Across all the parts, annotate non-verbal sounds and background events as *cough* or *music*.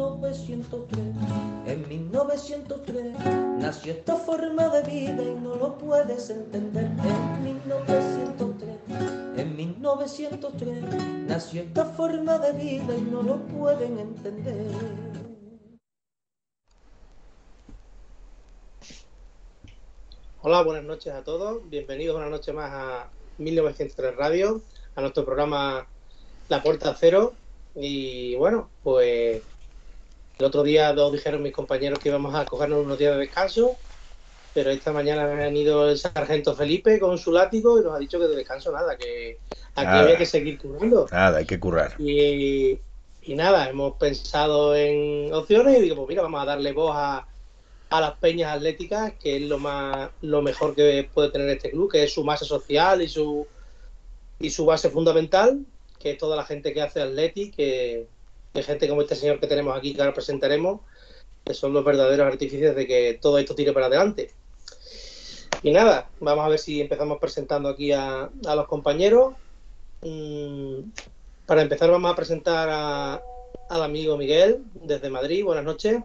1903. En 1903 nació esta forma de vida y no lo puedes entender. En 1903, en 1903 nació esta forma de vida y no lo pueden entender. Hola, buenas noches a todos. Bienvenidos una noche más a 1903 Radio, a nuestro programa La Puerta Cero. Y bueno, pues el otro día nos dijeron mis compañeros que íbamos a cogernos unos días de descanso, pero esta mañana ha venido el sargento Felipe con su látigo y nos ha dicho que de descanso nada, que aquí Nada. había que seguir currando. Nada, hay que currar. Y, y nada, hemos pensado en opciones y digo, pues mira, vamos a darle voz a, a las peñas atléticas, que es lo más lo mejor que puede tener este club, que es su masa social y su y su base fundamental, que es toda la gente que hace atleti, que, que gente como este señor que tenemos aquí, que ahora presentaremos, que son los verdaderos artífices de que todo esto tire para adelante. Y nada, vamos a ver si empezamos presentando aquí a, a los compañeros. Mm, para empezar vamos a presentar a- al amigo Miguel desde Madrid. Buenas noches.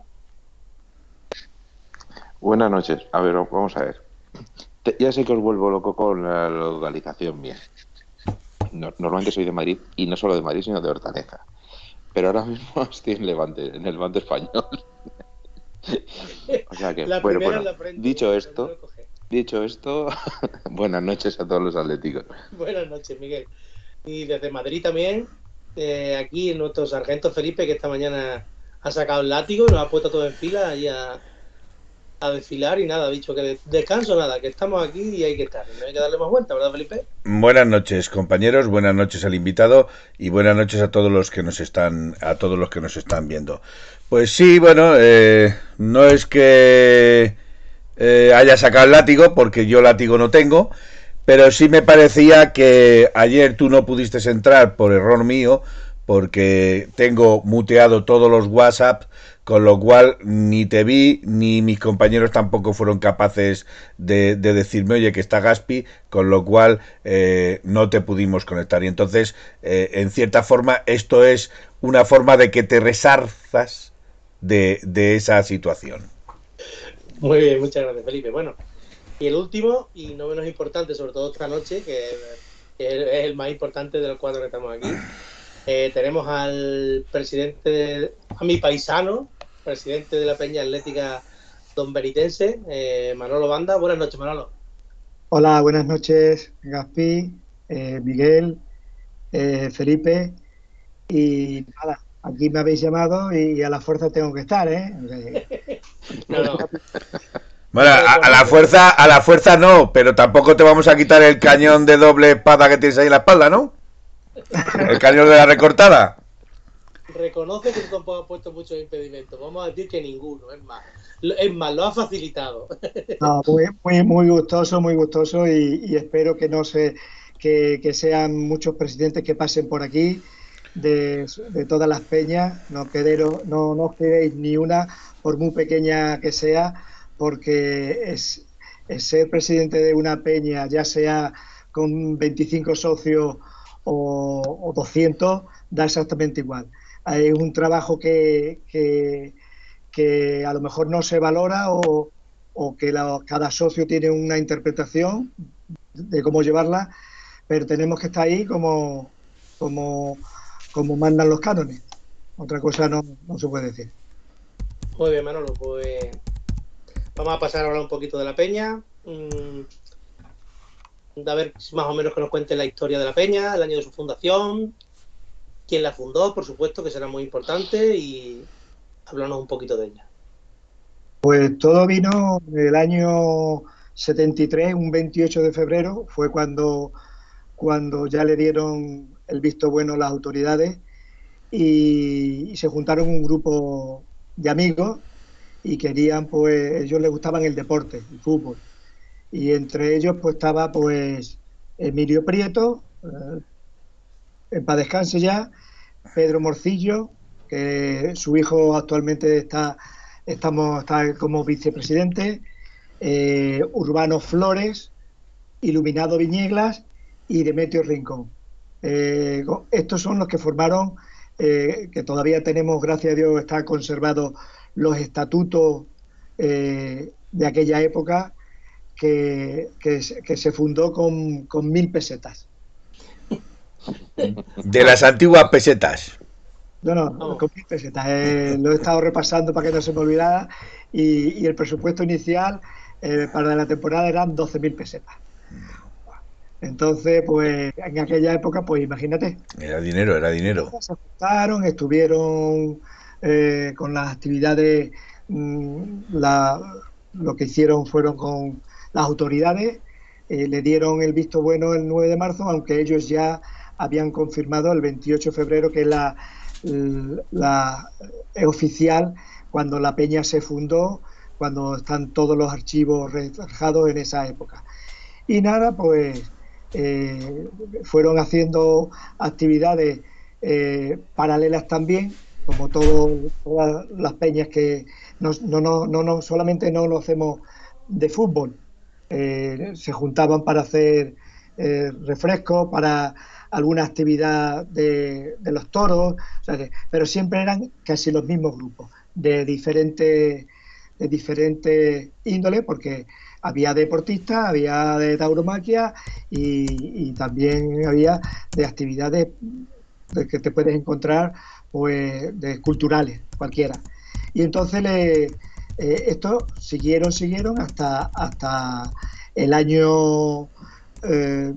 Buenas noches. A ver, vamos a ver. Ya sé que os vuelvo loco con la localización mía. No- normalmente soy de Madrid y no solo de Madrid, sino de Hortaleza. Pero ahora mismo *laughs* estoy en Levante, en el Levante español. *laughs* o sea que, La bueno, primera bueno, en la frente, dicho esto, dicho *laughs* esto, buenas noches a todos los atléticos. Buenas noches, Miguel. Y desde Madrid también, eh, aquí nuestro sargento Felipe, que esta mañana ha sacado el látigo, nos ha puesto todo en fila y a, a desfilar y nada, dicho que de- descanso nada, que estamos aquí y hay que estar. No hay que darle más vuelta, ¿verdad, Felipe? Buenas noches, compañeros, buenas noches al invitado y buenas noches a todos los que nos están a todos los que nos están viendo. Pues sí, bueno, eh, no es que eh, haya sacado el látigo porque yo látigo no tengo, pero sí me parecía que ayer tú no pudiste entrar por error mío porque tengo muteado todos los WhatsApp, con lo cual ni te vi ni mis compañeros tampoco fueron capaces de, de decirme, oye, que está Gaspi, con lo cual eh, no te pudimos conectar. Y entonces, eh, en cierta forma, esto es una forma de que te resarzas de, esa situación. Muy bien, muchas gracias, Felipe. Bueno, y el último, y no menos importante, sobre todo esta noche, que es el más importante de los cuatro que estamos aquí, eh, tenemos al presidente, a mi paisano, presidente de la Peña Atlética Don Benitense, eh, Manolo Banda. Buenas noches, Manolo. Hola, buenas noches, Gaspi, eh, Miguel, eh, Felipe. Y nada, aquí me habéis llamado y a la fuerza tengo que estar, ¿eh? O sea, *laughs* No, no, Bueno, a, a la fuerza, a la fuerza no, pero tampoco te vamos a quitar el cañón de doble espada que tienes ahí en la espalda, ¿no? El cañón de la recortada. reconoce que tampoco has puesto muchos impedimentos. Vamos a decir que ninguno, es más. Lo- Es más, lo ha facilitado. no, *laughs* muy, muy, muy gustoso, muy gustoso y, y espero que no se, que, que sean muchos presidentes que pasen por aquí de, de todas las peñas. No, quedero- no, no os quedéis ni una, por muy pequeña que sea, porque es, es ser presidente de una peña, ya sea con 25 socios o, o 200, da exactamente igual. Hay un trabajo que, que, a lo mejor no se valora o, o que cada socio tiene una interpretación de cómo llevarla, pero tenemos que estar ahí como, como, como mandan los cánones. Otra cosa no, no se puede decir. Muy bien, Manolo, pues vamos a pasar a hablar un poquito de la peña. Mm, a ver más o menos que nos cuente la historia de la peña, el año de su fundación, quién la fundó, por supuesto, que será muy importante, y hablarnos un poquito de ella. Pues todo vino el año 73, un 28 de febrero, fue cuando, cuando ya le dieron el visto bueno las autoridades y, se juntaron un grupo de amigos y querían, pues, ellos les gustaban el deporte, el fútbol. Y entre ellos, pues, estaba, pues, Emilio Prieto, eh, en paz descanse ya, Pedro Morcillo, que su hijo actualmente está, estamos, como vicepresidente, eh, Urbano Flores, Iluminado Viñeglas y Demetrio Rincón. Eh, estos son los que formaron, que todavía tenemos, gracias a Dios, está conservados los estatutos de aquella época que, se fundó con, con mil pesetas. De las antiguas pesetas. No, no, con mil pesetas. lo he estado repasando para que no se me olvidara. Y, el presupuesto inicial eh, para la temporada eran 12.000 pesetas. Entonces, pues en aquella época, pues imagínate. Era dinero, era dinero. Se ajustaron, estuvieron eh, con las actividades, mm, lo que hicieron fueron con las autoridades, eh, le dieron el visto bueno el 9 de marzo, aunque ellos ya habían confirmado el 28 de febrero que la, la, es oficial cuando la peña se fundó, cuando están todos los archivos reflejados en esa época. Y nada, pues eh, fueron haciendo actividades eh, paralelas también, como todas las peñas que no, no, no, no, solamente no lo hacemos de fútbol, eh, se juntaban para hacer refrescos, para alguna actividad de, los toros, pero siempre eran casi los mismos grupos, de diferentes de diferentes índoles, porque había deportistas, había de tauromaquia y, también había de actividades que te puedes encontrar pues de culturales, cualquiera. Y entonces le, eh, esto siguieron, siguieron hasta, hasta el año eh,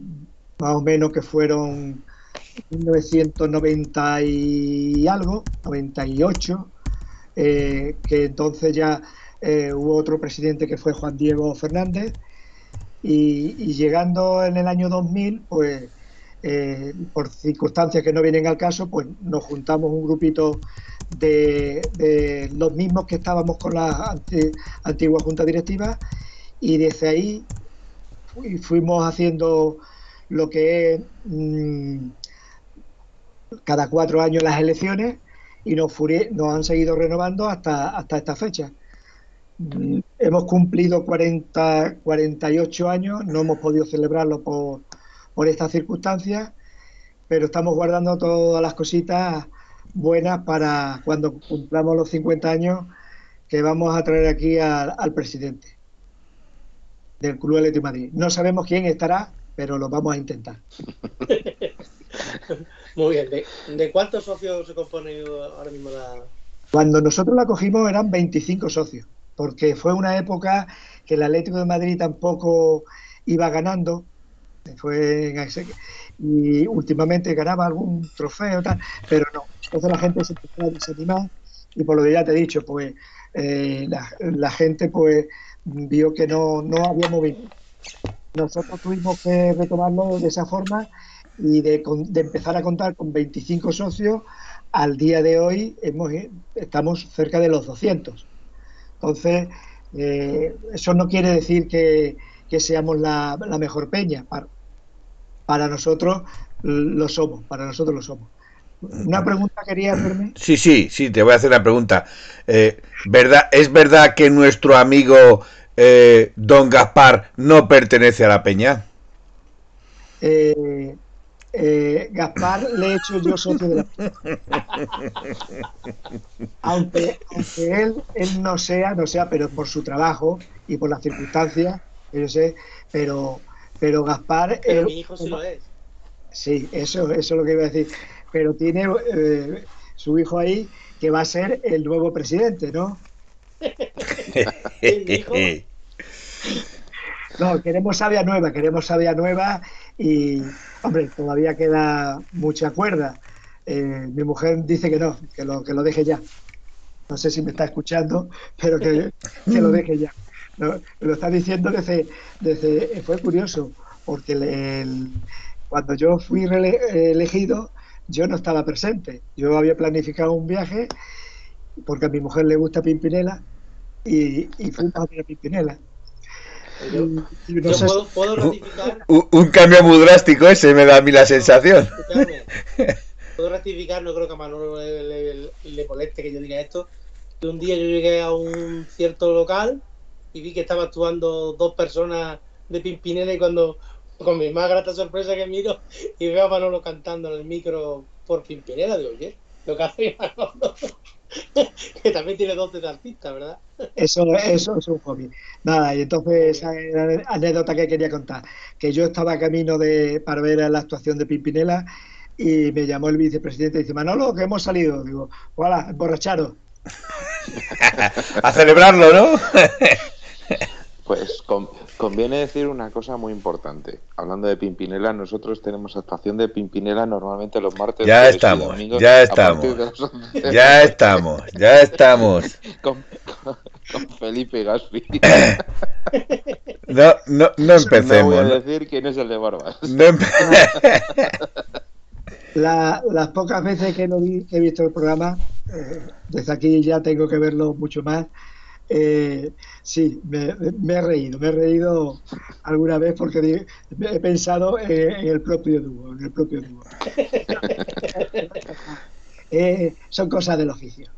más o menos que fueron 1990 y algo, 98, eh, que entonces ya eh, hubo otro presidente que fue Juan Diego Fernández, y, llegando en el año 2000, pues por circunstancias que no vienen al caso, pues nos juntamos un grupito de, los mismos que estábamos con la antigua junta directiva y desde ahí fuimos haciendo lo que es mm, cada cuatro años las elecciones y nos, han seguido renovando hasta, hasta esta fecha. Mm, hemos cumplido 40, 48 años, no hemos podido celebrarlo por, por estas circunstancias, pero estamos guardando todas las cositas buenas para cuando cumplamos los 50 años que vamos a traer aquí al, presidente del Club Atlético Madrid. No sabemos quién estará, pero lo vamos a intentar. *laughs* Muy bien. ¿De, cuántos socios se compone ahora mismo la...? Cuando nosotros la cogimos eran 25 socios, porque fue una época que el Atlético de Madrid tampoco iba ganando, fue y últimamente ganaba algún trofeo, tal, pero no. Entonces la gente se empezó a desanimar y por lo que ya te he dicho, pues eh, la, gente pues vio que no, no había movimiento nosotros tuvimos que retomarlo de esa forma y de, empezar a contar con 25 socios, al día de hoy hemos, estamos cerca de los 200. Entonces, eh, eso no quiere decir que, seamos la, mejor peña. Para, nosotros lo somos, para nosotros lo somos. Una pregunta quería hacerme. Sí, sí, sí, te voy a hacer una pregunta. Eh, ¿verdad, ¿Es verdad que nuestro amigo eh, don Gaspar no pertenece a la peña? Eh, eh, Gaspar le he hecho yo socio de la peña. aunque, él, él no sea, no sea, pero por su trabajo y por las circunstancias, yo sé, pero, pero Gaspar... Pero mi hijo sí lo es. Sí, eso, eso es lo que iba a decir. Pero tiene su hijo ahí que va a ser el nuevo presidente, ¿no? *laughs* No, queremos sabia nueva, queremos sabia nueva y, hombre, todavía queda mucha cuerda. Eh, mi mujer dice que no, que lo, que lo deje ya. No sé si me está escuchando, pero que, lo deje ya. lo está diciendo desde, desde fue curioso, porque cuando yo fui elegido, yo no estaba presente. Yo había planificado un viaje porque a mi mujer le gusta Pimpinela y, y fuimos a ver a Pimpinela. Yo, Y- no yo sé- puedo, puedo ratificar, Un, un cambio muy drástico ese me da a mí la sensación. puedo ratificar, no creo que a Manolo le, le- le moleste que yo diga esto, que un día yo llegué a un cierto local y vi que estaba actuando dos personas de Pimpinela y cuando, con mi más grata sorpresa que miro y veo a Manolo cantando en el micro por Pimpinela, digo, oye, lo que hace Manolo, *laughs* que también tiene dotes de artista, ¿verdad? Eso, eso es un hobby. Nada, y entonces esa era la anécdota que quería contar, que yo estaba camino de, para ver la actuación de Pimpinela y me llamó el vicepresidente y dice, Manolo, que hemos salido. Digo, voilà, emborracharos. *laughs* A celebrarlo, ¿no? *laughs* Pues con- conviene decir una cosa muy importante. Hablando de Pimpinela, nosotros tenemos actuación de Pimpinela normalmente los martes. Ya estamos, domingos ya estamos. partir de las 11 Ya estamos, ya estamos. con, *laughs* con- con Felipe Gaspi. *laughs* No, no, no No voy empecemos. a No, decir quién es el de Barbas. no empe- *laughs* La- las pocas veces que, lo vi- que he visto el programa, eh, desde aquí ya tengo que verlo mucho más. Eh, sí, me, me he reído, me he reído alguna vez porque he pensado en, en el propio dúo, en el propio dúo. *laughs* Eh, son cosas del oficio.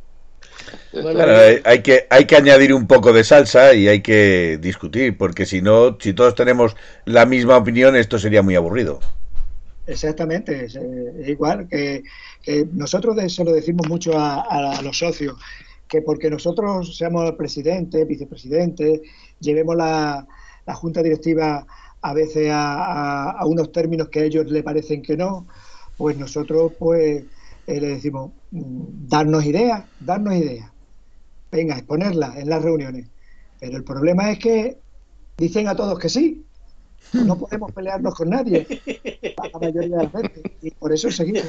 Bueno, Claro, hay, hay que, hay que añadir un poco de salsa y hay que discutir, porque si no, si todos tenemos la misma opinión, esto sería muy aburrido. Exactamente, es, eh, igual que, que nosotros se lo decimos mucho a los socios, que porque nosotros seamos presidente, vicepresidente, llevemos la, la junta directiva a veces a, a- a unos términos que a ellos le parecen que no, pues nosotros pues eh, le decimos, mm, darnos ideas, darnos ideas, venga, exponerlas en las reuniones. Pero el problema es que dicen a todos que sí, no podemos pelearnos con nadie la mayoría de las veces y por eso seguimos.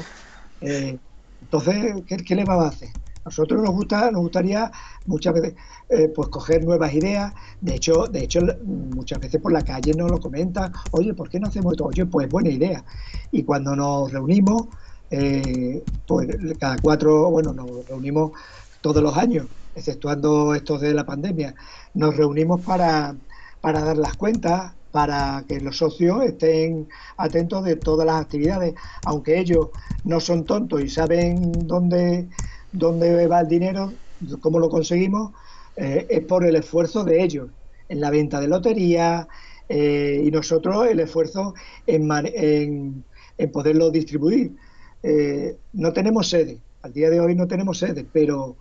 Eh, entonces, ¿qué, qué le vamos a hacer? Nosotros nos gusta, nos gustaría muchas veces eh, pues coger nuevas ideas. De hecho, de hecho, muchas veces por la calle nos lo comentan, oye, ¿por qué no hacemos esto? Oye, pues buena idea. Y cuando nos reunimos, eh, pues cada cuatro, bueno, nos reunimos todos los años, exceptuando estos de la pandemia, nos reunimos para, para dar las cuentas, para que los socios estén atentos de todas las actividades, aunque ellos no son tontos y saben dónde, dónde va el dinero, cómo lo conseguimos, eh, es por el esfuerzo de ellos en la venta de lotería eh, y nosotros el esfuerzo en, en, en poderlo distribuir. Eh, no tenemos sede, al día de hoy no tenemos sede, pero,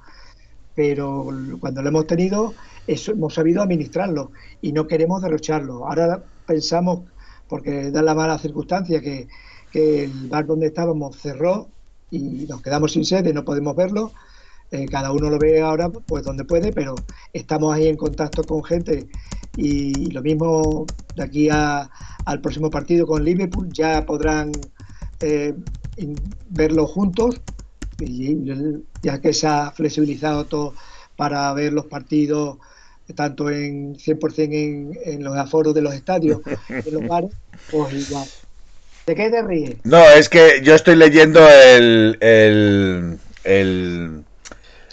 pero cuando lo hemos tenido hemos sabido administrarlo y no queremos derrocharlo. Ahora pensamos, porque da la mala circunstancia, que el bar donde estábamos cerró y nos quedamos sin sede, no podemos verlo. Eh, cada uno lo ve ahora pues donde puede, pero estamos ahí en contacto con gente y lo mismo de aquí a- al próximo partido con Liverpool ya podrán eh, verlo juntos y ya que se ha flexibilizado todo para ver los partidos tanto en 100% en, en los aforos de los estadios, en los bares, pues igual. ¿De qué te ríes? No, es que yo estoy leyendo el, el, el,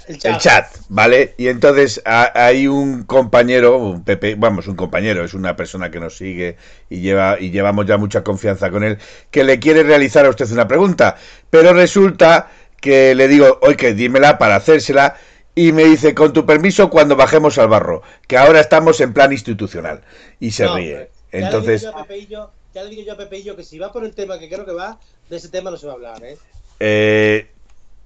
El chat. el chat, ¿vale? Y entonces ha- hay un compañero, un Pepe, vamos, un compañero, es una persona que nos sigue y lleva y llevamos ya mucha confianza con él, que le quiere realizar a usted una pregunta, pero resulta que le digo, oye, dímela para hacérsela y me dice, con tu permiso, cuando bajemos al barro, que ahora estamos en plan institucional y se No, ríe. Entonces, Ya le, digo yo a Pepeillo, ya le digo yo a Pepeillo que si va por el tema que creo que va, de ese tema no se va a hablar, ¿eh? eh,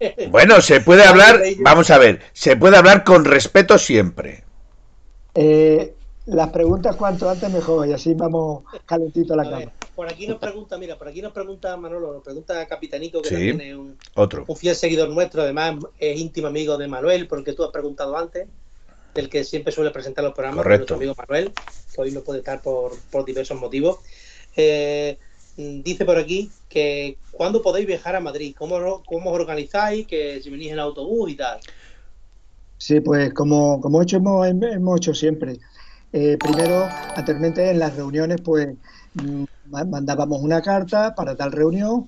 *laughs* bueno, se puede hablar, vamos a ver, se puede hablar con respeto siempre. Eh, las preguntas cuanto antes mejor y así vamos calentito a la A ver, por aquí nos pregunta, mira, por aquí nos pregunta Manolo, nos pregunta Capitanito, que Sí. también es un, Otro. un fiel seguidor nuestro, además es íntimo amigo de Manuel, porque tú has preguntado antes, del que siempre suele presentar los programas, Correcto. nuestro amigo Manuel, que hoy no puede estar por, por diversos motivos. Eh, dice por aquí que cuándo podéis viajar a Madrid, cómo, lo- cómo os organizáis, que si venís en autobús y tal. Sí, pues como, como hemos, hemos hecho siempre. Eh, primero, anteriormente en las reuniones, pues mm, ma- mandábamos una carta para tal reunión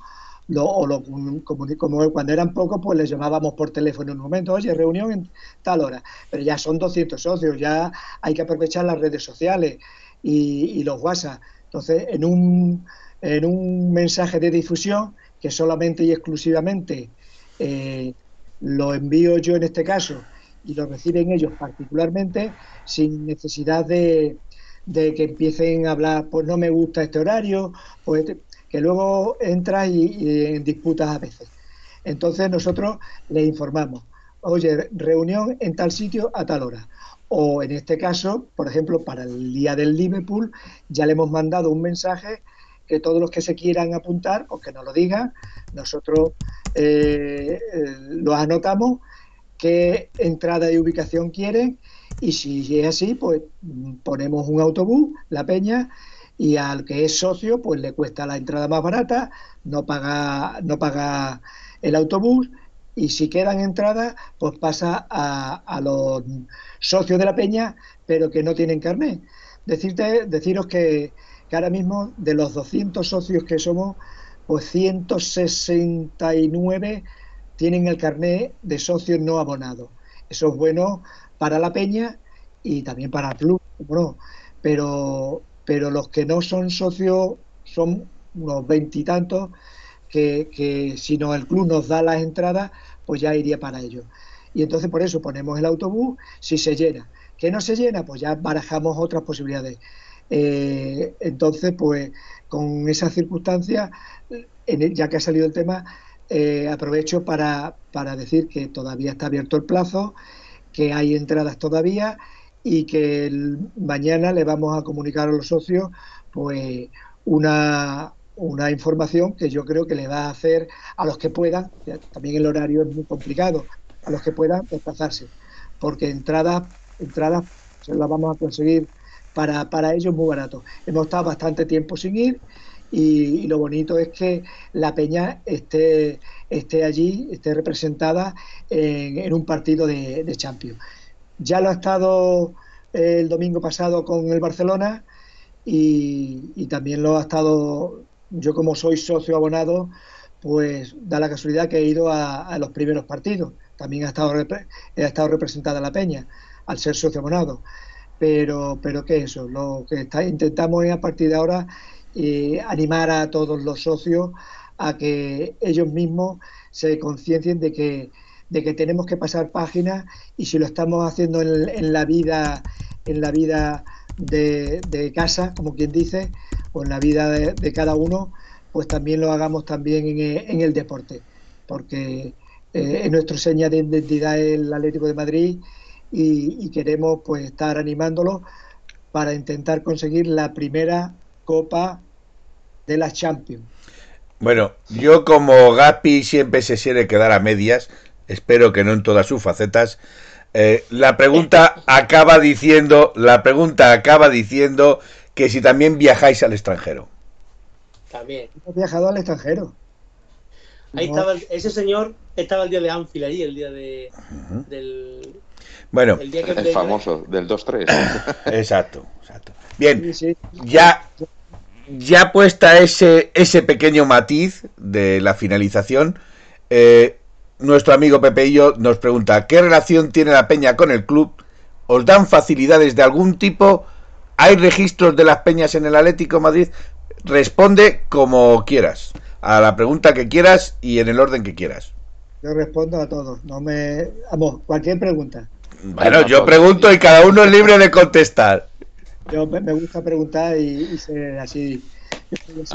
o lo, como, cuando eran pocos, pues les llamábamos por teléfono en un momento, oye, reunión en tal hora, pero ya son 200 socios, ya hay que aprovechar las redes sociales y, los WhatsApp. Entonces, en un, en un mensaje de difusión, que solamente y exclusivamente eh, lo envío yo en este caso y lo reciben ellos particularmente, sin necesidad de, de que empiecen a hablar, pues no me gusta este horario, pues que luego entra y, en disputas a veces. Entonces nosotros le informamos, oye, reunión en tal sitio a tal hora. O en este caso, por ejemplo, para el día del Liverpool, ya le hemos mandado un mensaje que todos los que se quieran apuntar, pues que nos lo digan, nosotros eh, eh, los anotamos, qué entrada y ubicación quieren, y si es así, pues ponemos un autobús, la peña, y al que es socio pues le cuesta la entrada más barata, no paga, no paga el autobús y si quedan entradas pues pasa a, los socios de la peña pero que no tienen carnet. Decirte, deciros que, que ahora mismo de los 200 socios que somos pues 169 tienen el carnet de socios no abonados. Eso es bueno para la peña y también para el club, no, pero pero los que no son socios son unos veintitantos que, que si no el club nos da las entradas, pues ya iría para ellos. Y entonces por eso ponemos el autobús si se llena. Que no se llena, pues ya barajamos otras posibilidades. Eh, entonces, pues con esas circunstancias, ya que ha salido el tema, eh, aprovecho para, para decir que todavía está abierto el plazo, que hay entradas todavía y que mañana le vamos a comunicar a los socios pues una, una información que yo creo que le va a hacer a los que puedan, también el horario es muy complicado, a los que puedan desplazarse, porque entradas entradas las vamos a conseguir para, para ellos muy barato. Hemos estado bastante tiempo sin ir y, lo bonito es que la peña esté, esté allí, esté representada en, en un partido de, de Champions. Ya lo ha estado eh, el domingo pasado con el Barcelona y, también lo ha estado, yo como soy socio abonado, pues da la casualidad que he ido a, los primeros partidos. También ha estado, ha estado representada la Peña al ser socio abonado. Pero, pero ¿qué es eso? Lo que está, intentamos es a partir de ahora eh, animar a todos los socios a que ellos mismos se conciencien de que de que tenemos que pasar páginas y si lo estamos haciendo en, la vida en la vida de, casa, como quien dice, o en la vida de, cada uno, pues también lo hagamos también en, el deporte, porque eh, es nuestro seña de identidad el Atlético de Madrid y, queremos pues estar animándolo para intentar conseguir la primera Copa de la Champions. Bueno, yo como Gapi siempre se quiere quedar a medias, espero que no en todas sus facetas. Eh, la pregunta acaba diciendo, la pregunta acaba diciendo que si también viajáis al extranjero. También. He viajado al extranjero. Ahí estaba, ese señor estaba el día de Anfield allí, el día de, del... Bueno, el, famoso, del 2-3. *laughs* exacto, exacto. Bien, ya ya puesta ese, ese pequeño matiz de la finalización, eh, nuestro amigo Pepeillo nos pregunta, ¿qué relación tiene la peña con el club? ¿Os dan facilidades de algún tipo? ¿Hay registros de las peñas en el Atlético Madrid? Responde como quieras, a la pregunta que quieras y en el orden que quieras. Yo respondo a todos, no me... Vamos, cualquier pregunta. Bueno, yo pregunto y cada uno es libre de contestar. Yo me gusta preguntar y, ser así.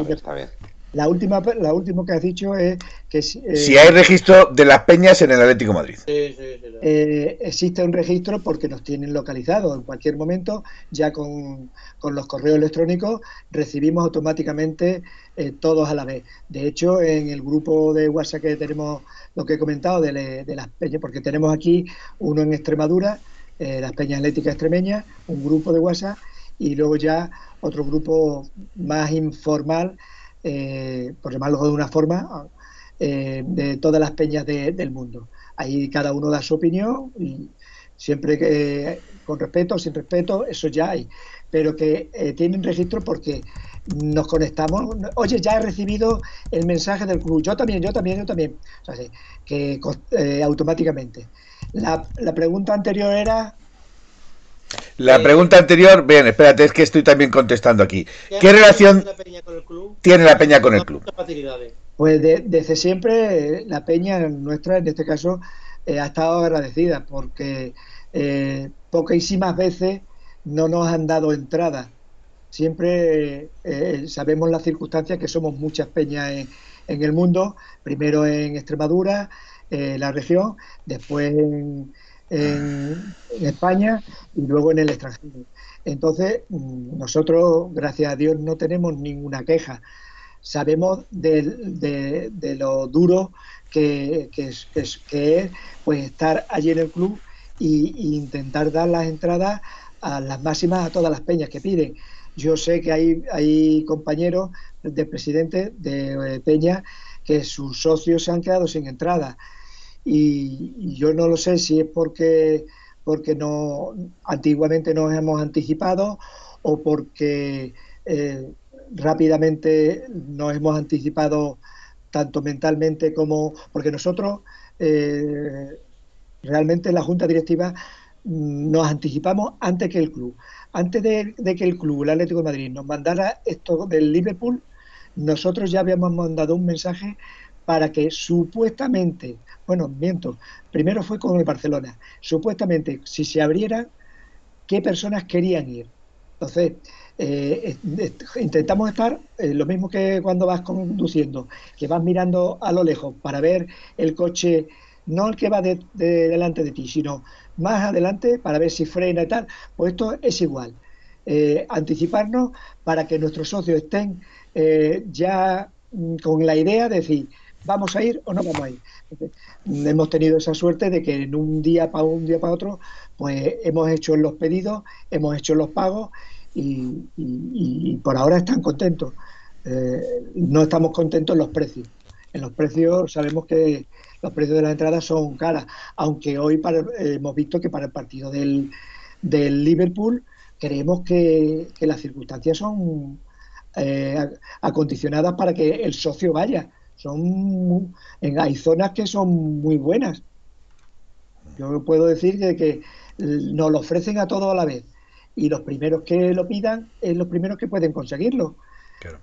está bien. La última, la última que has dicho es que... Eh, si hay registro de las peñas en el Atlético Madrid. Sí, sí, sí, eh, existe un registro porque nos tienen localizados. En cualquier momento, ya con, los correos electrónicos, recibimos automáticamente eh, todos a la vez. De hecho, en el grupo de WhatsApp que tenemos, lo que he comentado de, de las peñas, porque tenemos aquí uno en Extremadura, las peñas atléticas extremeñas, un grupo de WhatsApp, y luego ya otro grupo más informal eh, por llamarlo de una forma, eh, de todas las peñas del mundo. Ahí cada uno da su opinión y siempre que con respeto, sin respeto, eso ya hay. Pero que eh, tienen registro porque nos conectamos. Oye, ya he recibido el mensaje del club. Yo también, yo también, yo también. O sea, que eh, automáticamente. La, pregunta anterior era. La eh, pregunta anterior, bien, espérate, es que estoy también contestando aquí. ¿Qué, relación tiene la peña con el club? Pues desde siempre la peña nuestra, en este caso, ha estado agradecida porque poquísimas veces no nos han dado entrada Siempre eh, sabemos las circunstancias que somos muchas peñas en, el mundo, primero en Extremadura, eh, la región, después en, España y luego en el extranjero. Entonces, mm, nosotros, gracias a Dios, no tenemos ninguna queja. Sabemos de, lo duro que, es, pues, estar allí en el club e intentar dar las entradas a las máximas a todas las peñas que piden. Yo sé que hay, hay compañeros de presidente de eh, Peña que sus socios se han quedado sin entrada. Y, yo no lo sé si es porque, porque no, antiguamente nos hemos anticipado o porque eh, rápidamente nos hemos anticipado tanto mentalmente como porque nosotros eh, realmente la junta directiva mm, nos anticipamos antes que el club. Antes de, que el club, el Atlético de Madrid, nos mandara esto del Liverpool, nosotros ya habíamos mandado un mensaje para que supuestamente, bueno, miento, primero fue con el Barcelona, supuestamente si se abriera, ¿qué personas querían ir? Entonces, eh, intentamos estar eh, lo mismo que cuando vas conduciendo, que vas mirando a lo lejos para ver el coche, no el que va de, delante de ti, sino más adelante para ver si frena y tal. Pues esto es igual. Eh, anticiparnos para que nuestros socios estén ya mm, con la idea de decir, ¿vamos a ir o no vamos a ir? hemos tenido esa suerte de que en un día para un día para otro, pues hemos hecho los pedidos, hemos hecho los pagos y, por ahora están contentos. Eh, no estamos contentos en los precios. En los precios sabemos que los precios de la entrada son caras, aunque hoy para, hemos visto que para el partido del, del Liverpool creemos que, las circunstancias son eh, acondicionadas para que el socio vaya. Son en, hay zonas que son muy buenas. Yo puedo decir que, que nos lo ofrecen a todos a la vez y los primeros que lo pidan es los primeros que pueden conseguirlo.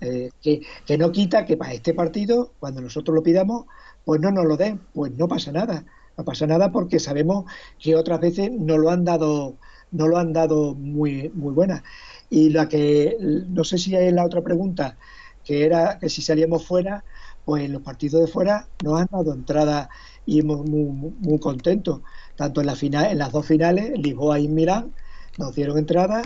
Eh, que, que, no quita que para este partido, cuando nosotros lo pidamos, pues no nos lo den, pues no pasa nada. No pasa nada porque sabemos que otras veces no lo han dado, no lo han dado muy, muy buena. Y la que, no sé si es la otra pregunta, que era que si salíamos fuera, pues en los partidos de fuera nos han dado entrada y hemos muy, muy contentos. Tanto en, la final, en las dos finales, Lisboa y Milán, nos dieron entrada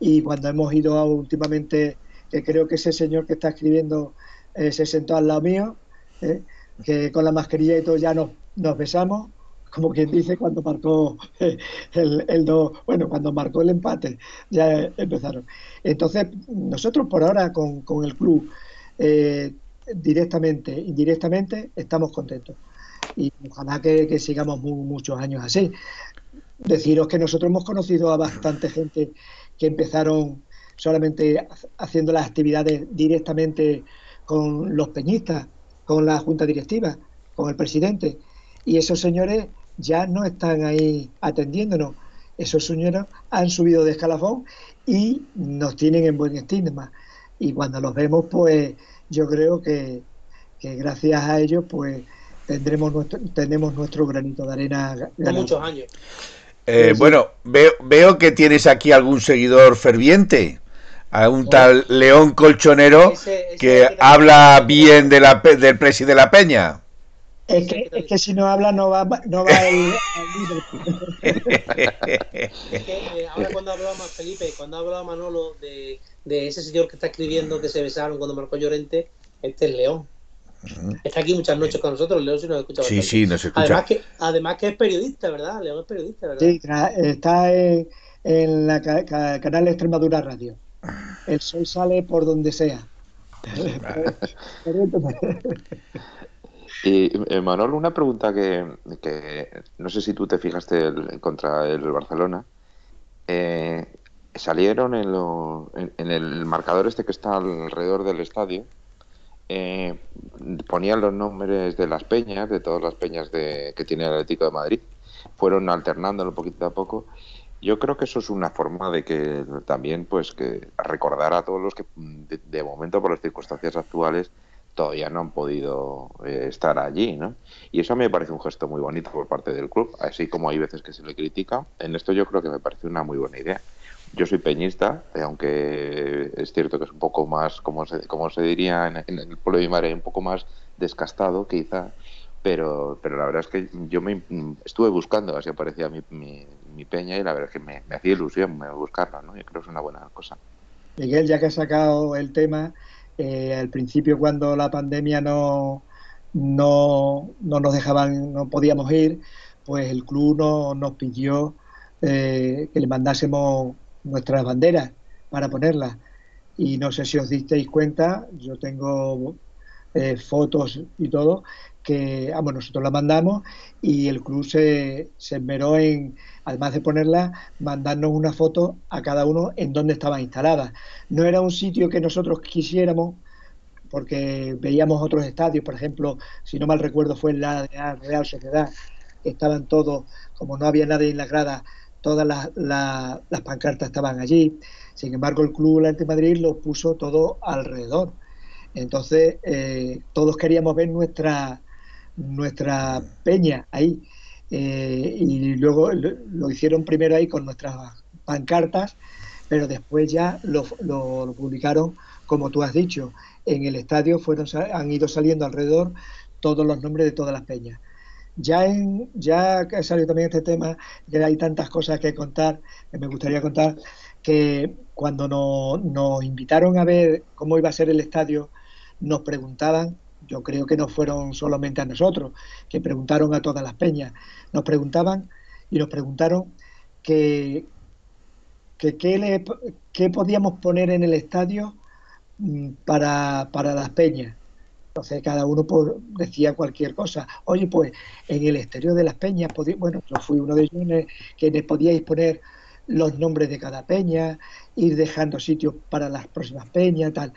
y cuando hemos ido últimamente, que creo que ese señor que está escribiendo eh, se sentó al lado mío, eh, que con la mascarilla y todo ya nos, nos besamos, como quien dice cuando marcó *laughs* el, el bueno, cuando marcó el empate, ya empezaron. Entonces, nosotros por ahora con, con el club, eh, directamente, indirectamente, estamos contentos. Y ojalá que, sigamos muchos años así. Deciros que nosotros hemos conocido a bastante gente que empezaron solamente haciendo las actividades directamente con los peñistas con la junta directiva, con el presidente. Y esos señores ya no están ahí atendiéndonos. Esos señores han subido de escalafón y nos tienen en buen estima. Y cuando los vemos, pues yo creo que, gracias a ellos, pues tendremos nuestro, tenemos nuestro granito de arena. De muchos años. Eh, bueno, veo, veo que tienes aquí algún seguidor ferviente a un tal León Colchonero que habla bien de la, del presi de la Peña. Es que, es que si no habla no va, no va el, *laughs* es que, eh, ahora cuando hablaba Felipe, cuando hablaba Manolo de, de, ese señor que está escribiendo que se besaron cuando marcó Llorente, este es León. Está aquí muchas noches con nosotros, León si nos escucha. Sí, sí, nos escucha. Además que, además que es periodista, ¿verdad? León es periodista, ¿verdad? Sí, está en, en la canal Extremadura Radio. El sol sale por donde sea. *laughs* y eh, Manolo, una pregunta que, no sé si tú te fijaste contra el Barcelona. Eh, salieron en, lo- en- el marcador este que está alrededor del estadio, eh, ponían los nombres de las peñas, de todas las peñas de, que tiene el Atlético de Madrid, fueron alternándolo poquito a poco. Yo creo que eso es una forma de que también, pues, que recordar a todos los que de, de momento por las circunstancias actuales todavía no han podido eh, estar allí, ¿no? Y eso a mí me parece un gesto muy bonito por parte del club, así como hay veces que se le critica. En esto yo creo que me parece una muy buena idea. Yo soy peñista, eh, aunque es cierto que es un poco más, como se, como se diría en, el pueblo de mi madre, un poco más descastado quizá, pero, pero la verdad es que yo me estuve buscando, así aparecía mi, mi, mi peña y la verdad es que me, me hacía ilusión buscarla, ¿no? Yo creo que es una buena cosa. Miguel, ya que has sacado el tema, eh, al principio cuando la pandemia no, no, no nos dejaban, no podíamos ir, pues el club no- nos pidió eh, que le mandásemos nuestras banderas para ponerlas. Y no sé si os disteis cuenta, yo tengo eh, fotos y todo, que ah, bueno, nosotros la mandamos y el club se, se esmeró en, además de ponerla, mandarnos una foto a cada uno en donde estaban instaladas. No era un sitio que nosotros quisiéramos, porque veíamos otros estadios, por ejemplo, si no mal recuerdo fue en la Real Sociedad, estaban todos, como no había nadie en la grada, todas las, las- las pancartas estaban allí. Sin embargo, el Club de Madrid lo puso todo alrededor. Entonces, eh, todos queríamos ver nuestra, nuestra peña ahí. Eh, y luego lo, hicieron primero ahí con nuestras pancartas, pero después ya lo, lo- lo publicaron, como tú has dicho, en el estadio fueron, han ido saliendo alrededor todos los nombres de todas las peñas. Ya, en, ya que salido también este tema, ya hay tantas cosas que contar, que me gustaría contar, que cuando no- nos invitaron a ver cómo iba a ser el estadio, nos preguntaban, yo creo que no fueron solamente a nosotros, que preguntaron a todas las peñas, nos preguntaban y nos preguntaron que, que qué, le- qué podíamos poner en el estadio mm, para, para las peñas. Entonces cada uno pues, decía cualquier cosa. Oye, pues en el exterior de las peñas, bueno, yo fui uno de ellos que les podíais poner los nombres de cada peña, ir dejando sitios para las próximas peñas, tal.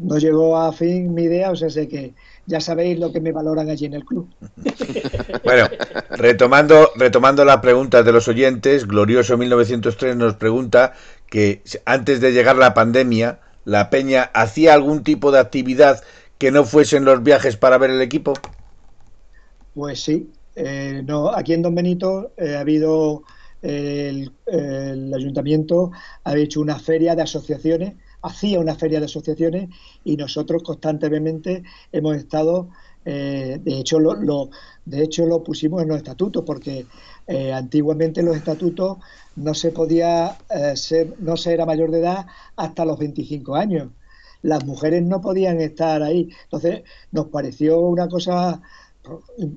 No llegó a fin mi idea, o sea, sé que ya sabéis lo que me valoran allí en el club. *laughs* Bueno, retomando, retomando las preguntas de los oyentes, Glorioso 1903 nos pregunta que antes de llegar la pandemia, la Peña hacía algún tipo de actividad que no fuesen los viajes para ver el equipo. Pues sí, eh, no, aquí en Don Benito eh, ha habido el, ayuntamiento ha hecho una feria de asociaciones, hacía una feria de asociaciones y nosotros constantemente hemos estado, eh, de hecho lo, lo- de hecho lo pusimos en los estatutos porque eh, antiguamente en los estatutos no se podía eh, ser, no se era mayor de edad hasta los 25 años. Las mujeres no podían estar ahí. Entonces nos pareció una cosa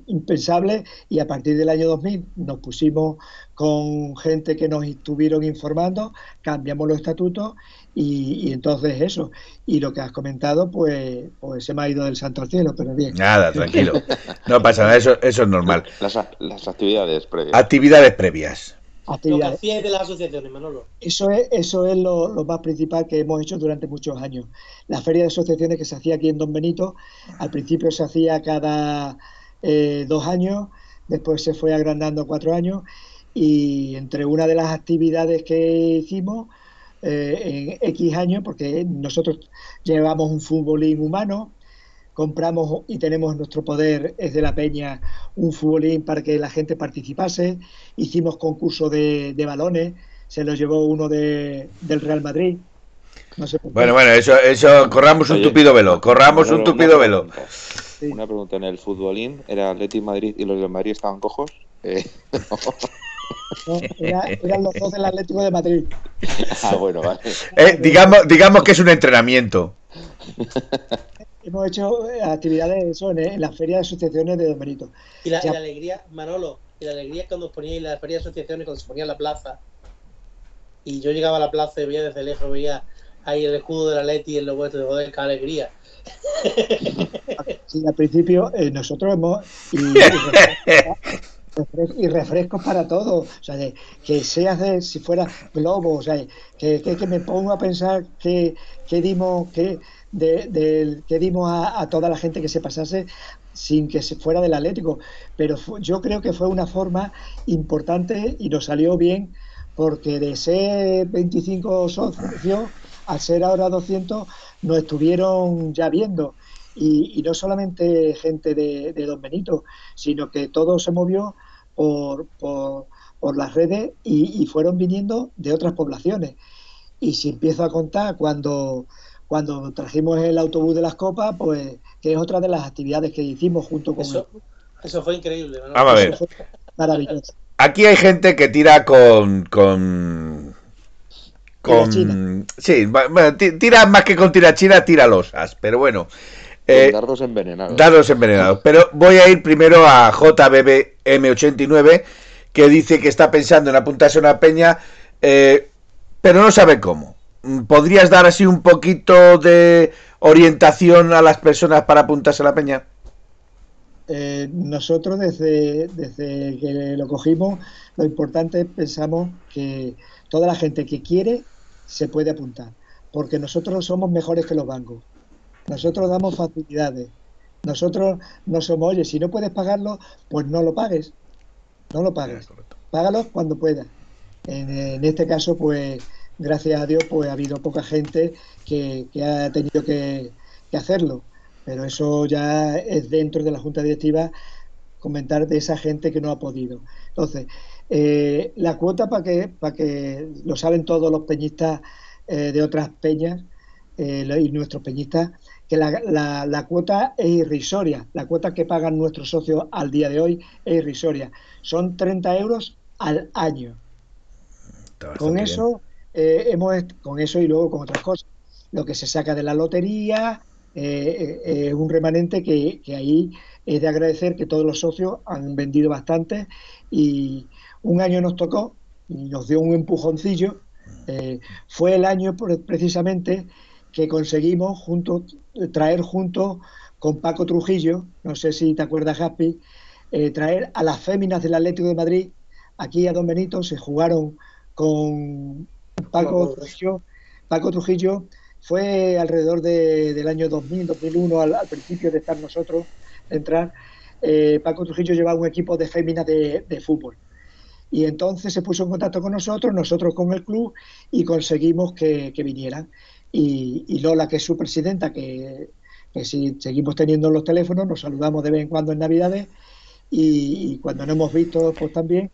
impensable y a partir del año 2000 nos pusimos con gente que nos estuvieron informando, cambiamos los estatutos y, y entonces eso. Y lo que has comentado, pues, pues se me ha ido del santo al cielo, pero bien. Nada, tranquilo. No pasa nada, eso, eso es normal. Las, las actividades previas. Actividades previas. Lo que Actividades. hacíais de las asociaciones, Manolo. Eso es, eso es lo, lo más principal que hemos hecho durante muchos años. La feria de asociaciones que se hacía aquí en Don Benito, al principio se hacía cada eh, dos años, después se fue agrandando a cuatro años y entre una de las actividades que hicimos eh, en X años, porque nosotros llevamos un futbolín humano, compramos y tenemos en nuestro poder, es de la Peña, un futbolín para que la gente participase, hicimos concurso de, de balones, se lo llevó uno de, del Real Madrid. No sé por qué. Bueno, bueno, eso, eso, corramos un tupido velo, corramos un tupido una velo. pregunta. Sí. Una pregunta en el futbolín, ¿era Atleti Madrid y los de Madrid estaban cojos? Eh, No, era- eran los dos del Atlético de Madrid. *laughs* ah, bueno, vale. Eh, digamos, digamos que es un entrenamiento. *laughs* Hemos hecho eh, actividades eso, en, en la feria de asociaciones de Don Benito. Y la, y la alegría, Manolo, y la alegría cuando os poníais la feria de asociaciones, cuando se ponía en la plaza. Y yo llegaba a la plaza y veía desde lejos, veía ahí el escudo de la Leti y el logo de joder, qué alegría. Sí, al principio eh, nosotros hemos... y- y- *laughs* refrescos para todos. O sea, que seas de, si fuera globo, o sea, que, que, me pongo a pensar que, que dimos, que, de, que dimos a, toda la gente que se pasase sin que se fuera del Atlético. Pero yo creo que fue una forma importante y nos salió bien porque de ser 25 socios, al ser ahora 200, nos estuvieron ya viendo. Y, no solamente gente de, Don Benito, sino que todo se movió por, por, las redes y, fueron viniendo de otras poblaciones. Y si empiezo a contar cuando, cuando trajimos el autobús de las copas, pues que es otra de las actividades que hicimos junto con eso. Eso fue increíble. Vamos a ver. Maravilloso. Aquí hay gente que tira con, con con sí, bueno, tira más que con tirachina, tira losas, pero bueno. Eh, dardos envenenados. Dardos envenenados. Pero voy a ir primero a JBBM89, que dice que está pensando en apuntarse a una peña, eh, pero no sabe cómo. ¿Podrías dar así un poquito de orientación a las personas para apuntarse a la peña? Eh, nosotros desde, desde que lo cogimos, lo importante pensamos que toda la gente que quiere se puede apuntar, porque nosotros somos mejores que los bancos. Nosotros damos facilidades. Nosotros no somos, oye, si no puedes pagarlo, pues no lo pagues. No lo pagues. Págalo cuando puedas. En, este caso, pues, gracias a Dios, pues ha habido poca gente que, ha tenido que, hacerlo. Pero eso ya es dentro de la Junta Directiva comentar de esa gente que no ha podido. Entonces, eh, la cuota para que, para que lo saben todos los peñistas eh, de otras peñas eh, y nuestros peñistas, que la, la, cuota es irrisoria. La cuota que pagan nuestros socios al día de hoy es irrisoria. Son 30 euros al año. Con eso, hemos, con eso y luego con otras cosas. Lo que se saca de la lotería es un remanente que, que ahí es de agradecer que todos los socios han vendido bastante y, un año nos tocó y nos dio un empujoncillo. Eh, fue el año precisamente que conseguimos junto, traer junto con Paco Trujillo, no sé si te acuerdas, Happy, eh, traer a las féminas del Atlético de Madrid aquí a Don Benito, se jugaron con Paco Trujillo. Paco Trujillo fue alrededor del año 2000, 2001, al, principio de estar nosotros, entrar. Eh, Paco Trujillo llevaba un equipo de féminas de fútbol. Y entonces se puso en contacto con nosotros, nosotros con el club, y conseguimos que, vinieran. Y, Lola, que es su presidenta, que, si seguimos teniendo los teléfonos, nos saludamos de vez en cuando en Navidades, y, cuando no hemos visto, pues también,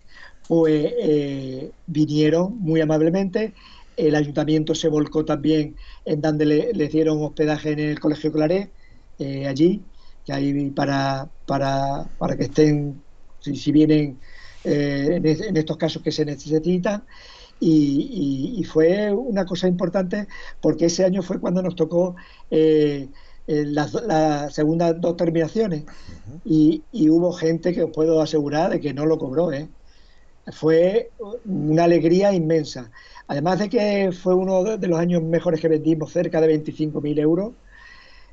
pues eh, vinieron muy amablemente. El ayuntamiento se volcó también en donde le, dieron hospedaje en el Colegio Claré, eh, allí, que hay para, para, para que estén, si, si vienen eh, en, estos casos que se necesitan. Y, fue una cosa importante porque ese año fue cuando nos tocó eh, eh, las, segundas dos terminaciones y, hubo gente que os puedo asegurar de que no lo cobró. Fue una alegría inmensa. Además de que fue uno de los años mejores que vendimos, cerca de 25.000 euros,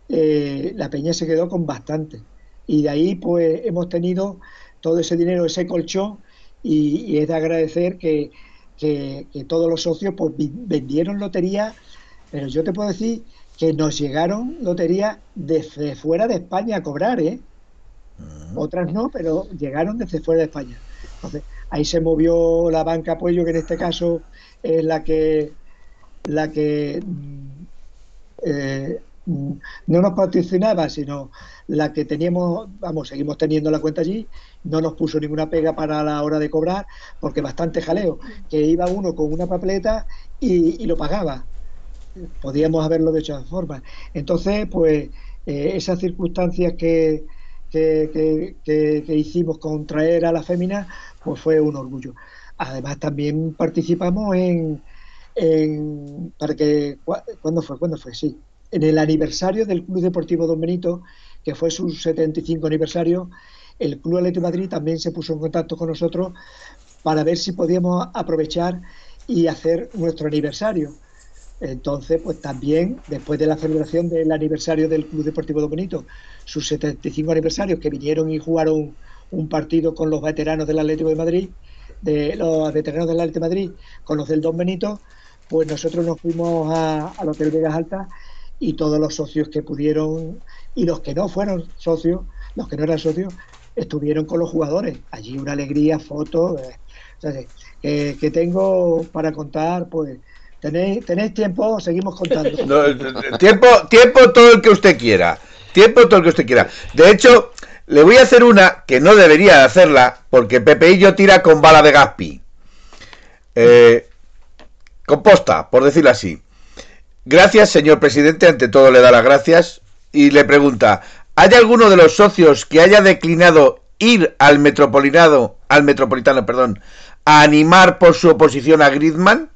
la peña se quedó con bastante. Y de ahí pues hemos tenido todo ese dinero, ese colchón, y, es de agradecer que, todos los socios pues, vendieron lotería, pero yo te puedo decir que nos llegaron loterías desde fuera de España a cobrar, ¿eh? Otras no, pero llegaron desde fuera de España. Entonces, ahí se movió la banca apoyo, que en este caso es la que la que mm, eh, no nos patrocinaba, sino la que teníamos, vamos, seguimos teniendo la cuenta allí, no nos puso ninguna pega para la hora de cobrar, porque bastante jaleo, que iba uno con una papeleta y, lo pagaba. Podíamos haberlo de otra forma. Entonces, pues, eh, esas circunstancias que, que, que, hicimos con traer a la fémina, pues fue un orgullo. Además, también participamos en, en para que, ¿cuándo fue? ¿Cuándo fue? Sí, en el aniversario del Club Deportivo Don Benito, que fue su 75 aniversario, el Club Atlético Madrid también se puso en contacto con nosotros para ver si podíamos aprovechar y hacer nuestro aniversario. Entonces, pues también, después de la celebración del aniversario del Club Deportivo Don Benito, sus 75 aniversarios que vinieron y jugaron un partido con los veteranos del Atlético de Madrid, de los veteranos del Atlético de Madrid con los del Don Benito, pues nosotros nos fuimos a, al Hotel Vegas Alta y todos los socios que pudieron y los que no fueron socios, los que no eran socios, estuvieron con los jugadores. Allí una alegría, fotos. Eh, que, tengo para contar, pues tenéis, tenéis tiempo, seguimos contando. tiempo, tiempo todo el que usted quiera. Tiempo todo el que usted quiera. De hecho, le voy a hacer una que no debería hacerla porque Pepe y yo tira con bala de Gaspi. Eh, composta, por decirlo así. Gracias, señor presidente. Ante todo le da las gracias y le pregunta: ¿Hay alguno de los socios que haya declinado ir al metropolitano, al metropolitano, perdón, a animar por su oposición a Griezmann?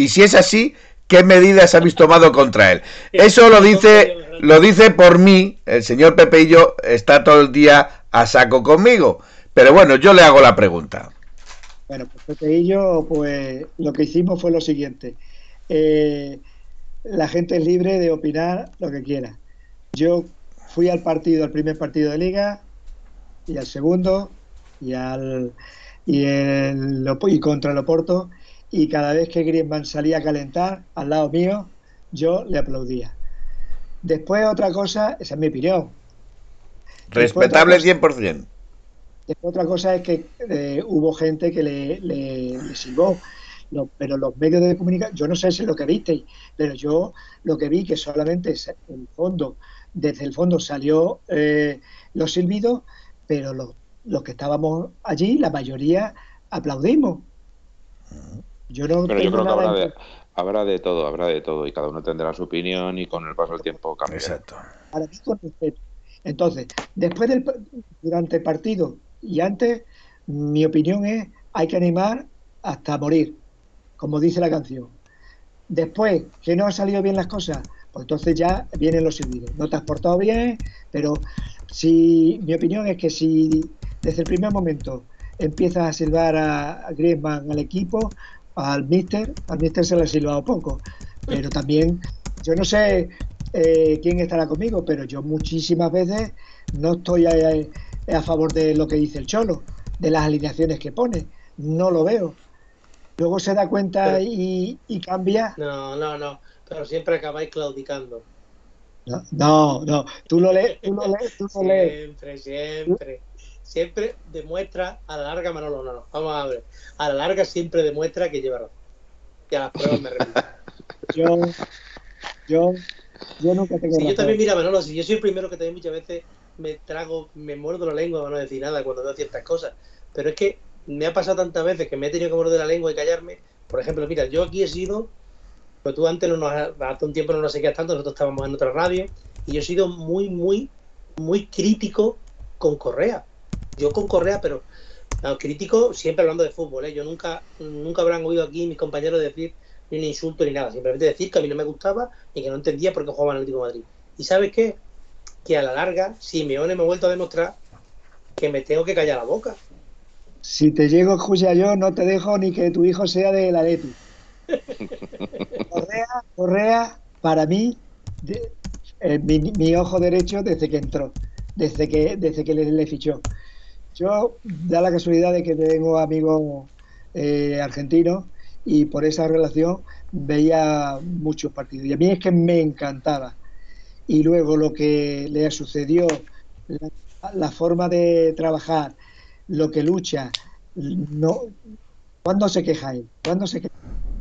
Y si es así, ¿qué medidas habéis tomado contra él? Eso lo dice, lo dice por mí, el señor Pepe y yo está todo el día a saco conmigo. Pero bueno, yo le hago la pregunta. Bueno, pues Pepe y yo, pues lo que hicimos fue lo siguiente. Eh, la gente es libre de opinar lo que quiera. Yo fui al partido, al primer partido de liga, y al segundo, y al y, y contra el Oporto, y cada vez que Griezmann salía a calentar al lado mío, yo le aplaudía. Después otra cosa, esa es mi opinión. Respetable 100%. Después otra cosa es que eh, hubo gente que le, le, silbó, pero los medios de comunicación, yo no sé si es lo que visteis, pero yo lo que vi que solamente el fondo, desde el fondo salió eh, los silbidos, pero los, los que estábamos allí, la mayoría aplaudimos. Yo no pero yo creo que habrá de, habrá de, todo, habrá de todo, y cada uno tendrá su opinión y con el paso del tiempo cambia. Exacto. Entonces, después del durante el partido y antes, mi opinión es hay que animar hasta morir, como dice la canción. Después, que no han salido bien las cosas, pues entonces ya vienen los silbidos. No te has portado bien, pero si mi opinión es que si desde el primer momento empiezas a silbar a, Griezmann al equipo, al Mister, al Mister se le ha silbado poco, pero también, yo no sé eh, quién estará conmigo, pero yo muchísimas veces no estoy a, favor de lo que dice el Cholo, de las alineaciones que pone, no lo veo. Luego se da cuenta y, cambia. No, no, no, pero siempre acabáis claudicando. No, no, tú lo lees, tú lo lees, tú lo lees. Siempre, siempre siempre demuestra a la larga, Manolo, no, no, vamos a ver, a la larga siempre demuestra que lleva razón. Y a las pruebas me repito. *laughs* yo, yo, yo nunca tengo sí, Yo también, mira, Manolo, si yo soy el primero que también muchas veces me trago, me muerdo la lengua para no decir nada cuando veo ciertas cosas. Pero es que me ha pasado tantas veces que me he tenido que morder la lengua y callarme. Por ejemplo, mira, yo aquí he sido, pues tú antes no nos, hace un tiempo no nos seguías tanto, nosotros estábamos en otra radio, y yo he sido muy, muy, muy crítico con Correa yo con Correa, pero crítico siempre hablando de fútbol, ¿eh? yo nunca, nunca habrán oído aquí mis compañeros decir ni un insulto ni nada, simplemente decir que a mí no me gustaba y que no entendía por qué jugaba en el Atlético de Madrid. ¿Y sabes qué? Que a la larga, Simeone me ha vuelto a demostrar que me tengo que callar la boca. Si te llego a escuchar yo, no te dejo ni que tu hijo sea de la Leti. *laughs* Correa, Correa, para mí, eh, mi, ojo derecho desde que entró, desde que, desde que le fichó. Yo da la casualidad de que tengo amigos eh, argentinos y por esa relación veía muchos partidos. Y a mí es que me encantaba. Y luego lo que le sucedió, la, forma de trabajar, lo que lucha, no, ¿cuándo se queja él? ¿Cuándo se queja?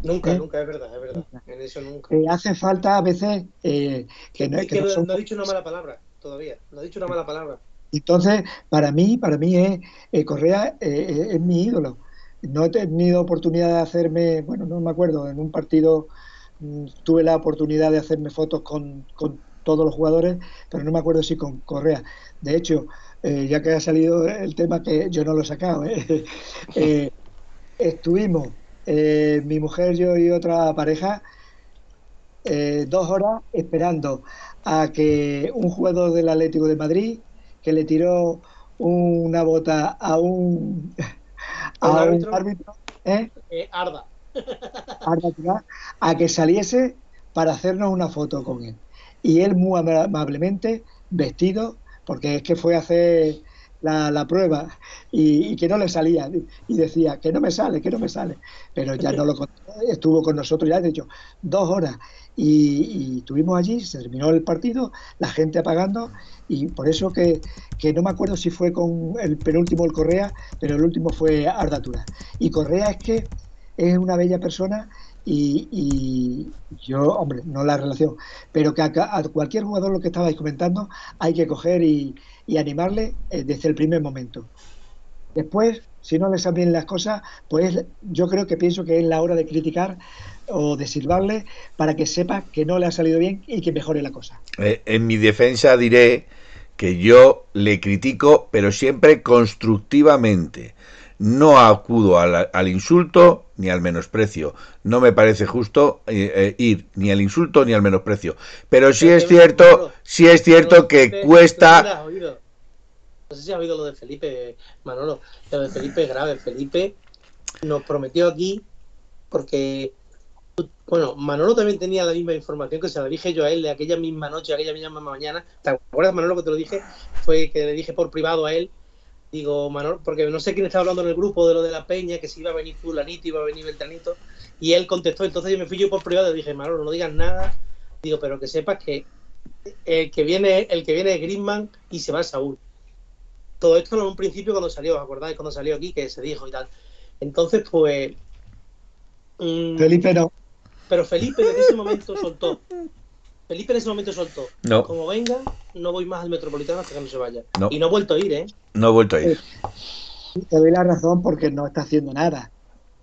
Nunca, ¿Eh? nunca, es verdad, es verdad. En eso nunca. Eh, hace falta a veces que no, es que no ha dicho una mala palabra todavía, no ha dicho una mala palabra. Entonces, para mí, para mí es eh, Correa eh, eh, es mi ídolo. No he tenido oportunidad de hacerme, bueno, no me acuerdo, en un partido mm, tuve la oportunidad de hacerme fotos con, todos los jugadores, pero no me acuerdo si con Correa. De hecho, ya que ha salido el tema que yo no lo he sacado, *laughs* estuvimos mi mujer, yo y otra pareja dos horas esperando a que un jugador del Atlético de Madrid que le tiró una bota a un, a un árbitro, ¿eh? Eh, Arda. *laughs* a que saliese para hacernos una foto con él. Y él muy amablemente, vestido, porque es que fue hace la, prueba y, que no le salía y decía que no me sale, que no me sale, pero ya no lo estuvo con nosotros ya de hecho dos horas y, estuvimos allí, se terminó el partido, la gente apagando y por eso que, que, no me acuerdo si fue con el penúltimo el Correa, pero el último fue Ardatura. Y Correa es que es una bella persona y, yo, hombre, no la relación, pero que a, cualquier jugador lo que estabais comentando hay que coger y, animarle eh, desde el primer momento. Después, si no le salen las cosas, pues yo creo que pienso que es la hora de criticar o de silbarle para que sepa que no le ha salido bien y que mejore la cosa. Eh, en mi defensa diré que yo le critico, pero siempre constructivamente. No acudo al, insulto ni al menosprecio. No me parece justo eh, eh, ir ni al insulto ni al menosprecio. Pero sí es cierto, sí es cierto que cuesta. No sé si ha oído lo de Felipe, Manolo. Lo de Felipe grave. Felipe nos prometió aquí porque bueno, Manolo también tenía la misma información que se la dije yo a él de aquella misma noche, aquella misma mañana. ¿Te acuerdas, Manolo, que te lo dije? Fue que le dije por privado a él. Digo, Manolo, porque no sé quién estaba hablando en el grupo de lo de la peña, que si iba a venir fulanito, iba a venir Beltranito. Y él contestó, entonces yo me fui yo por privado y dije, Manolo, no digas nada. Digo, pero que sepas que el que viene, el que viene es Griezmann y se va a Saúl. Todo esto en un principio cuando salió, ¿os acordáis? Cuando salió aquí, que se dijo y tal. Entonces, pues... Mm, Felipe no. Pero Felipe en ese momento soltó. Felipe en ese momento soltó. No. Como venga, no voy más al Metropolitano hasta que no se vaya. Y no he vuelto a ir, ¿eh? No he vuelto a ir. Te doy la razón porque no está haciendo nada.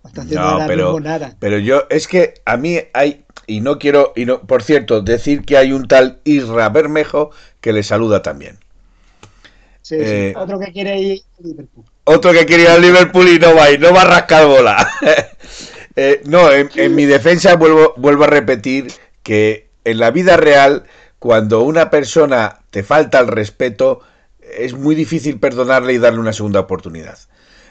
No está haciendo nada, pero, nada. Pero yo, es que a mí hay, y no quiero, y no, por cierto, decir que hay un tal Isra Bermejo que le saluda también. Sí, sí. Eh, otro que quiere ir a Liverpool. Otro que quiere ir al Liverpool y no va, y no va a rascar bola. *laughs* Eh, no, en, mi defensa vuelvo, vuelvo a repetir que en la vida real, cuando una persona te falta el respeto, es muy difícil perdonarle y darle una segunda oportunidad.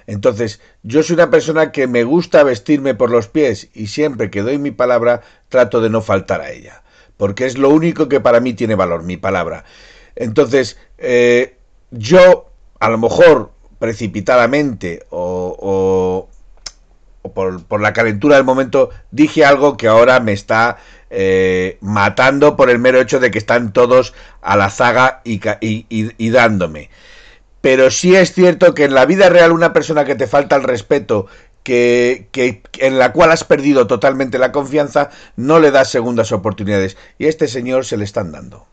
Entonces, yo soy una persona que me gusta vestirme por los pies y siempre que doy mi palabra trato de no faltar a ella, porque es lo único que para mí tiene valor, mi palabra. Entonces, eh, yo, a lo mejor precipitadamente o, por, la calentura del momento, dije algo que ahora me está eh, matando por el mero hecho de que están todos a la zaga y, dándome. Pero sí es cierto que en la vida real una persona que te falta el respeto, que, que, en la cual has perdido totalmente la confianza, no le das segundas oportunidades. Y a este señor se le están dando.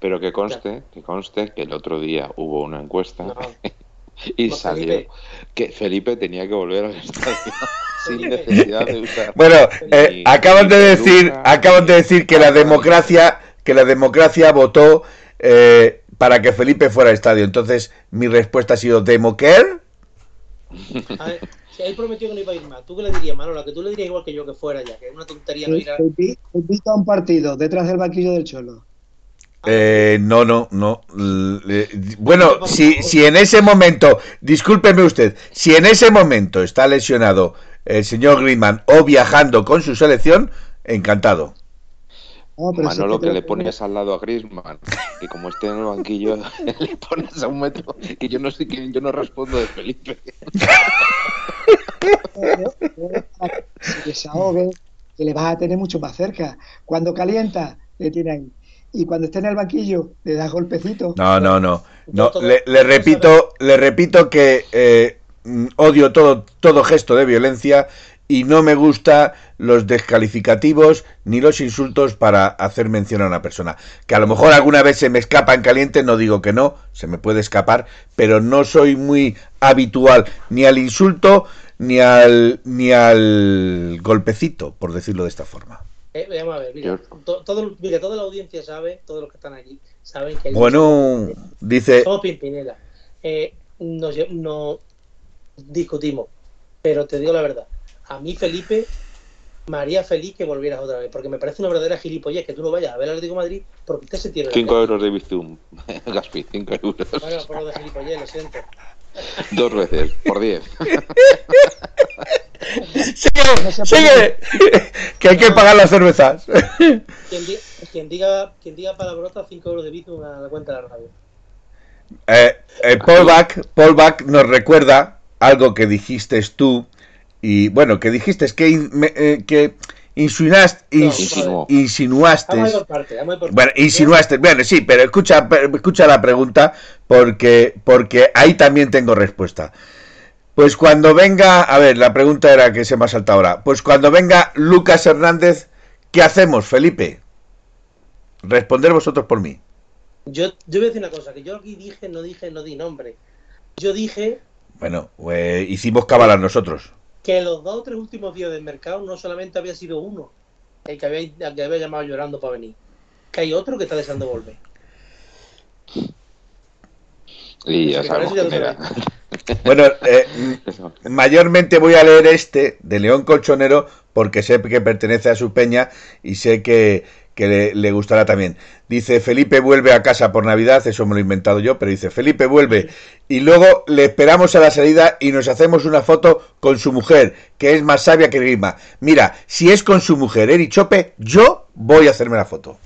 Pero que conste, que conste que el otro día hubo una encuesta *laughs* y salió que Felipe tenía que volver al estadio *laughs* sin necesidad de usar. Bueno, eh, acaban de decir, acaban de decir que la democracia, que la democracia votó eh, para que Felipe fuera al estadio. Entonces, mi respuesta ha sido ¿Demoquer? *laughs* A ver, si él prometió que no iba a ir más, ¿tú qué le dirías, Manola? Que tú le dirías igual que yo que fuera ya, que es una tontería no ir a... Invita a un partido detrás del banquillo del Cholo. Eh, no, no, no. Bueno, si, si en ese momento, discúlpeme usted, si en ese momento está lesionado el señor Griezmann o viajando con su selección, encantado. Manolo, que, le pones al lado a Griezmann, que como esté en el banquillo, *laughs* *laughs* le pones a un metro, que yo no sé quién, yo no respondo de Felipe. *laughs* que se ahogue, que le vas a tener mucho más cerca. Cuando calienta, le tiene ahí y cuando esté en el banquillo le das golpecito. No, no, no. no le, repito, le repito que eh, odio todo, todo gesto de violencia y no me gusta los descalificativos ni los insultos para hacer mención a una persona. Que a lo mejor alguna vez se me escapa en caliente, no digo que no, se me puede escapar, pero no soy muy habitual ni al insulto ni al ni al golpecito, por decirlo de esta forma. Eh, vamos a ver, mira, todo, mira, toda la audiencia sabe, todos los que están aquí, saben que... Bueno, dice... Somos Pimpinela. Eh, no, discutimos, pero te digo la verdad. A mí, Felipe, me haría feliz que volvieras otra vez, porque me parece una verdadera gilipollez que tú no vayas a ver al Atlético Madrid porque usted se tiene... 5 euros de Bizum, *laughs* Gaspi, 5 euros. Bueno, por lo de gilipollez, lo siento. Dos veces, por 10. *laughs* sigue, sigue. que hay que pagar las cervezas. Quien, diga, quien diga palabrota, 5 euros de Bizum a la cuenta de la radio. Eh, eh, Paul, Bach, Paul Bach nos recuerda algo que dijiste tú y bueno, que dijiste que, eh, que insinuaste, No, insinuaste, parte, bueno, insinuaste, bueno, sí, pero escucha, escucha la pregunta porque, porque ahí también tengo respuesta. Pues cuando venga, a ver, la pregunta era que se me ha saltado ahora. Pues cuando venga Lucas Hernández, ¿qué hacemos, Felipe? Responder vosotros por mí. Yo, yo voy a decir una cosa, que yo aquí dije, no dije, no di nombre. Yo dije Bueno, eh, hicimos cábalas nosotros. Que los dos o tres últimos días del mercado no solamente había sido uno, el que había, el que había llamado llorando para venir, que hay otro que está deseando volver. Y ya sabemos era. Bueno, eh, mayormente voy a leer este de León Colchonero porque sé que pertenece a su peña y sé que, que le, gustará también. Dice, Felipe vuelve a casa por Navidad, eso me lo he inventado yo, pero dice, Felipe vuelve y luego le esperamos a la salida y nos hacemos una foto con su mujer, que es más sabia que Grima. Mira, si es con su mujer, Eri Chope, yo voy a hacerme la foto.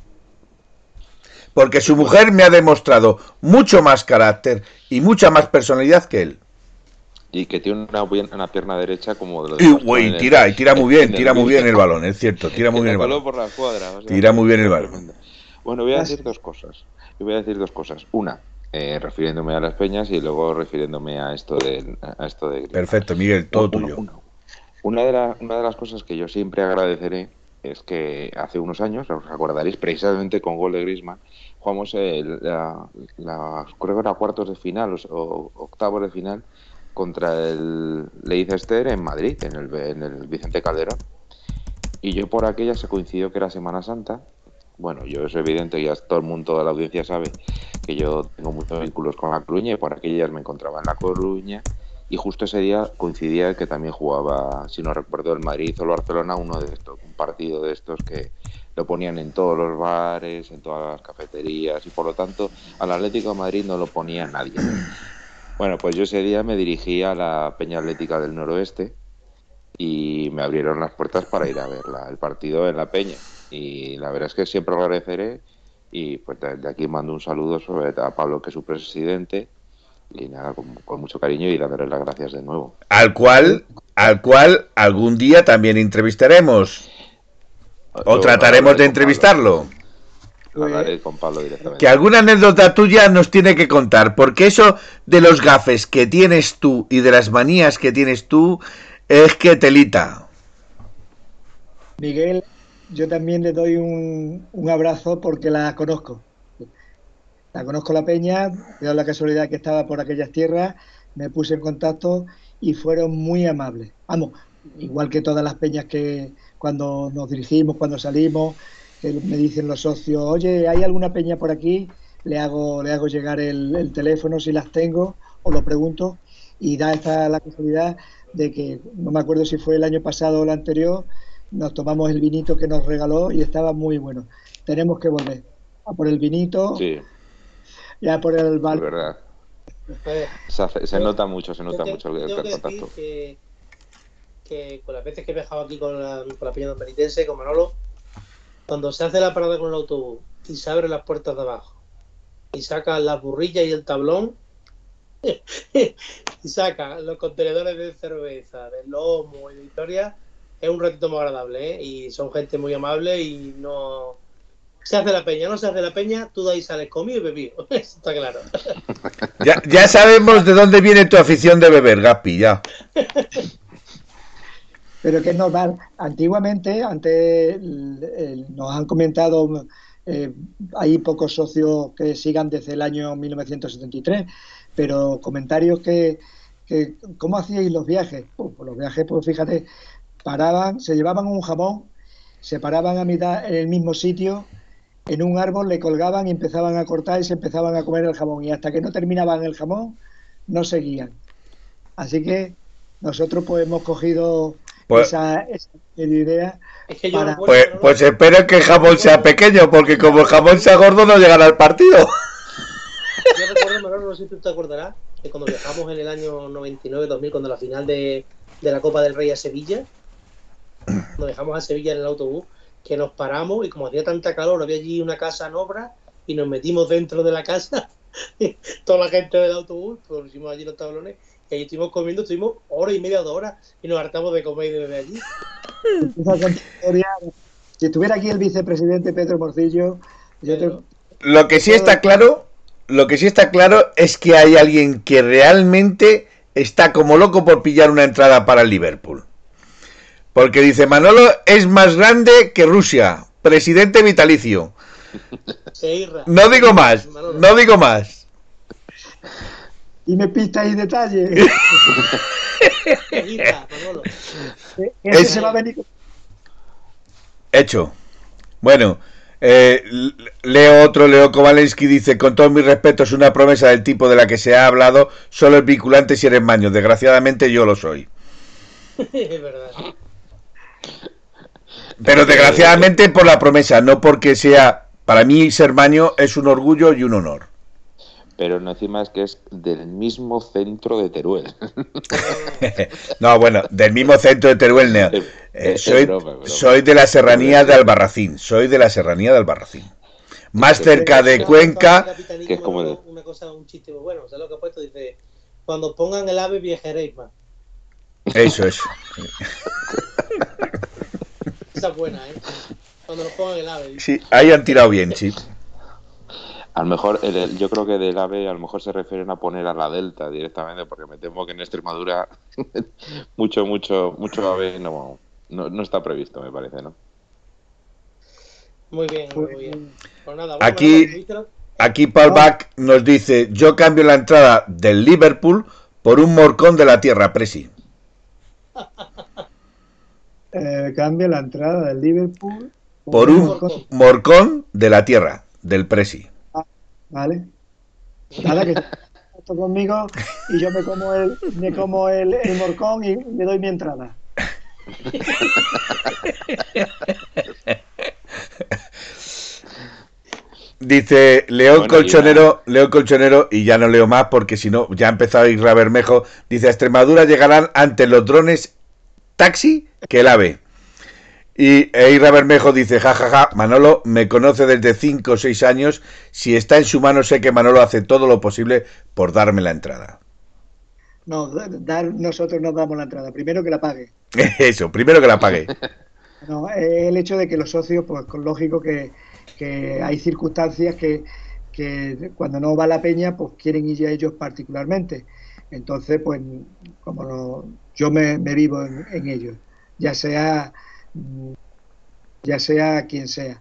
Porque su mujer me ha demostrado mucho más carácter y mucha más personalidad que él. Y que tiene una, una pierna derecha como Y, güey, en el- tira, y tira muy en bien, el tira muy bien el balón, es cierto, tira muy bien el balón. por la o sea, Tira muy bien el balón. Bueno, voy a decir dos cosas. Yo voy a decir dos cosas. Una, eh, refiriéndome a las peñas y luego refiriéndome a esto de, a esto de. Perfecto, Miguel, todo Una- tuyo. una- Una de, la- una de las cosas que yo siempre agradeceré es que hace unos años, os acordaréis, precisamente con gol de Griezmann, jugamos el- la, la- creo que era cuartos de final o, o octavos de final contra el Leicester en Madrid, en el, en el Vicente Calderón. Y yo por aquella se coincidió que era Semana Santa. Bueno, yo es evidente, ya todo el mundo, toda la audiencia sabe que yo tengo muchos vínculos con La Coruña y por aquellas me encontraba en La Coruña y justo ese día coincidía que también jugaba, si no recuerdo, el Madrid o el Barcelona, uno de estos, un partido de estos que lo ponían en todos los bares, en todas las cafeterías y por lo tanto al Atlético de Madrid no lo ponía nadie. Bueno, pues yo ese día me dirigí a la Peña Atlética del Noroeste y me abrieron las puertas para ir a ver la- el partido en la Peña. Y la verdad es que siempre agradeceré y pues de aquí mando un saludo sobre todo a Pablo, que es su presidente, y nada, con, con mucho cariño y darle las gracias de nuevo. Al cual, al cual algún día también entrevistaremos o trataremos de entrevistarlo. Pablo, hablaré con Pablo directamente. Que alguna anécdota tuya nos tiene que contar, porque eso de los gafes que tienes tú y de las manías que tienes tú es que telita. Miguel, yo también le doy un, un abrazo porque la conozco. La conozco la peña, me da la casualidad que estaba por aquellas tierras, me puse en contacto y fueron muy amables. Vamos, igual que todas las peñas que cuando nos dirigimos, cuando salimos, que me dicen los socios, oye, ¿hay alguna peña por aquí? Le hago, le hago llegar el, el teléfono si las tengo, o lo pregunto, y da esta la casualidad de que, no me acuerdo si fue el año pasado o el anterior, nos tomamos el vinito que nos regaló y estaba muy bueno. Tenemos que volver a por el vinito Sí, y a por el es bal. verdad. Se, hace- se Yo- nota mucho, se yo nota te- mucho el, el contacto. que, que con las veces que he viajado aquí con la, con la Peña Don Benitense, con Manolo, cuando se hace la parada con el autobús y se abren las puertas de abajo y sacan las burrillas y el tablón *laughs* y sacan los contenedores de cerveza, de lomo y de historia, es un ratito muy agradable ¿eh? y son gente muy amable y no... Se hace la peña, no se hace la peña, tú de ahí sales comido y bebido, *laughs* eso está claro. Ya, ya sabemos de dónde viene tu afición de beber, Gapi, ya. *laughs* Pero que es normal. Antiguamente, antes nos han comentado, eh, hay pocos socios que sigan desde el año 1973, pero comentarios que, que ¿cómo hacíais los viajes? Pues, pues los viajes, pues fíjate, paraban, se llevaban un jamón, se paraban a mitad en el mismo sitio, en un árbol le colgaban y empezaban a cortar y se empezaban a comer el jamón. Y hasta que no terminaban el jamón, no seguían. Así que nosotros pues hemos cogido Pues- esa, esa idea. Es que yo Para- Pues, pues espero que el jamón sea pequeño, porque como el jamón sea gordo no llegará al partido. Yo recuerdo, Manolo, no sé si tú te acordarás, que cuando viajamos en el año 99-2000, cuando la final de, de la Copa del Rey a Sevilla, nos dejamos a Sevilla en el autobús, que nos paramos y como hacía tanta calor, había allí una casa en obra y nos metimos dentro de la casa *laughs* toda la gente del autobús, hicimos allí los tablones, y allí estuvimos comiendo, estuvimos hora y media, dos horas, y nos hartamos de comer desde allí. *laughs* si estuviera aquí el vicepresidente Pedro Morcillo, yo te... Lo que sí está claro, lo que sí está claro es que hay alguien que realmente está como loco por pillar una entrada para el Liverpool. Porque dice, Manolo es más grande que Rusia, presidente vitalicio. *laughs* No digo más, no digo más. Y me pista y detalle. *laughs* Ese se va a venir. Hecho. Bueno, eh, leo otro, Leo Kowalensky dice, con todo mi respeto, es una promesa del tipo de la que se ha hablado, solo es vinculante si eres maño. Desgraciadamente yo lo soy. es verdad. Pero desgraciadamente por la promesa, no porque sea, para mí ser maño es un orgullo y un honor. Pero no encima es que es del mismo centro de Teruel. *laughs* no, bueno, del mismo centro de Teruel. Eh, soy, soy de la serranía de Albarracín, soy de la serranía de Albarracín. Más cerca de Cuenca. Que es como una cosa, un chiste muy bueno. O sea, lo que ha puesto dice: Cuando pongan el ave, viajaréis más. Eso es. Esa es buena, ¿eh? Cuando nos pongan el ave. Sí, ahí han tirado bien, sí. A lo mejor, yo creo que del AVE a lo mejor se refieren a poner a la Delta directamente, porque me temo que en Extremadura *laughs* mucho, mucho, mucho AVE no, no, está previsto, me parece, ¿no? Muy bien, muy bien. Pues nada, aquí, aquí Paul Bach nos dice, yo cambio la entrada del Liverpool por un morcón de la tierra, Presi. *laughs* Eh, cambia la entrada del Liverpool por, un morcón. de la tierra, del Presi. Vale. Nada, que *laughs* esto conmigo y yo me como el, me como el, el morcón y le doy mi entrada. Dice León Colchonero, León Colchonero, y ya no leo más porque si no, ya ha empezado a ir a Bermejo. Dice: a Extremadura llegarán ante los drones taxi que el ave. Y Eira Bermejo dice, jajaja, Manolo me conoce desde 5 o 6 años. Si está en su mano, sé que Manolo hace todo lo posible por darme la entrada. No, dar, nosotros nos damos la entrada. Primero que la pague. *laughs* Eso, primero que la pague. *laughs* No, el hecho de que los socios, pues lógico que, hay circunstancias que, cuando no va la peña, pues quieren ir a ellos particularmente. Entonces, pues, como no, yo me, vivo en, ellos, ya sea, ya sea quien sea.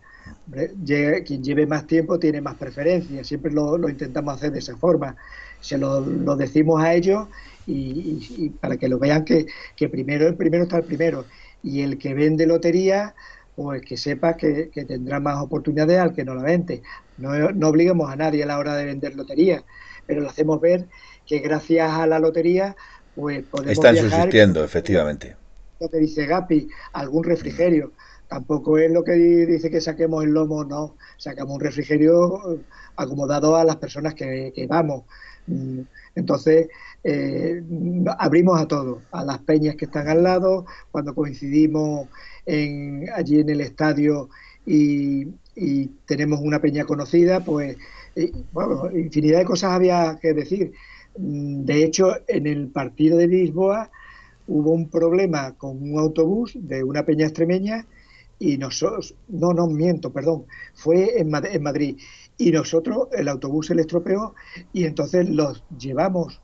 Quien lleve más tiempo tiene más preferencia, siempre lo, intentamos hacer de esa forma. Se lo, lo decimos a ellos y, para que lo vean que, primero el primero está el primero y el que vende lotería pues que sepa que, tendrá más oportunidades al que no la vende. No, no obligamos a nadie a la hora de vender lotería, pero lo hacemos ver que gracias a la lotería pues podemos Están subsistiendo, efectivamente. Lo que dice Gapi, algún refrigerio. Tampoco es lo que dice que saquemos el lomo, no. Sacamos un refrigerio acomodado a las personas que, que vamos. Mm, entonces, eh, abrimos a todos, a las peñas que están al lado, cuando coincidimos en, allí en el estadio y, tenemos una peña conocida, pues, eh, bueno, infinidad de cosas había que decir. Mm, de hecho, en el partido de Lisboa hubo un problema con un autobús de una peña extremeña y nosotros, no, no miento, perdón, fue en, Madrid. Y nosotros el autobús se le estropeó y entonces los llevamos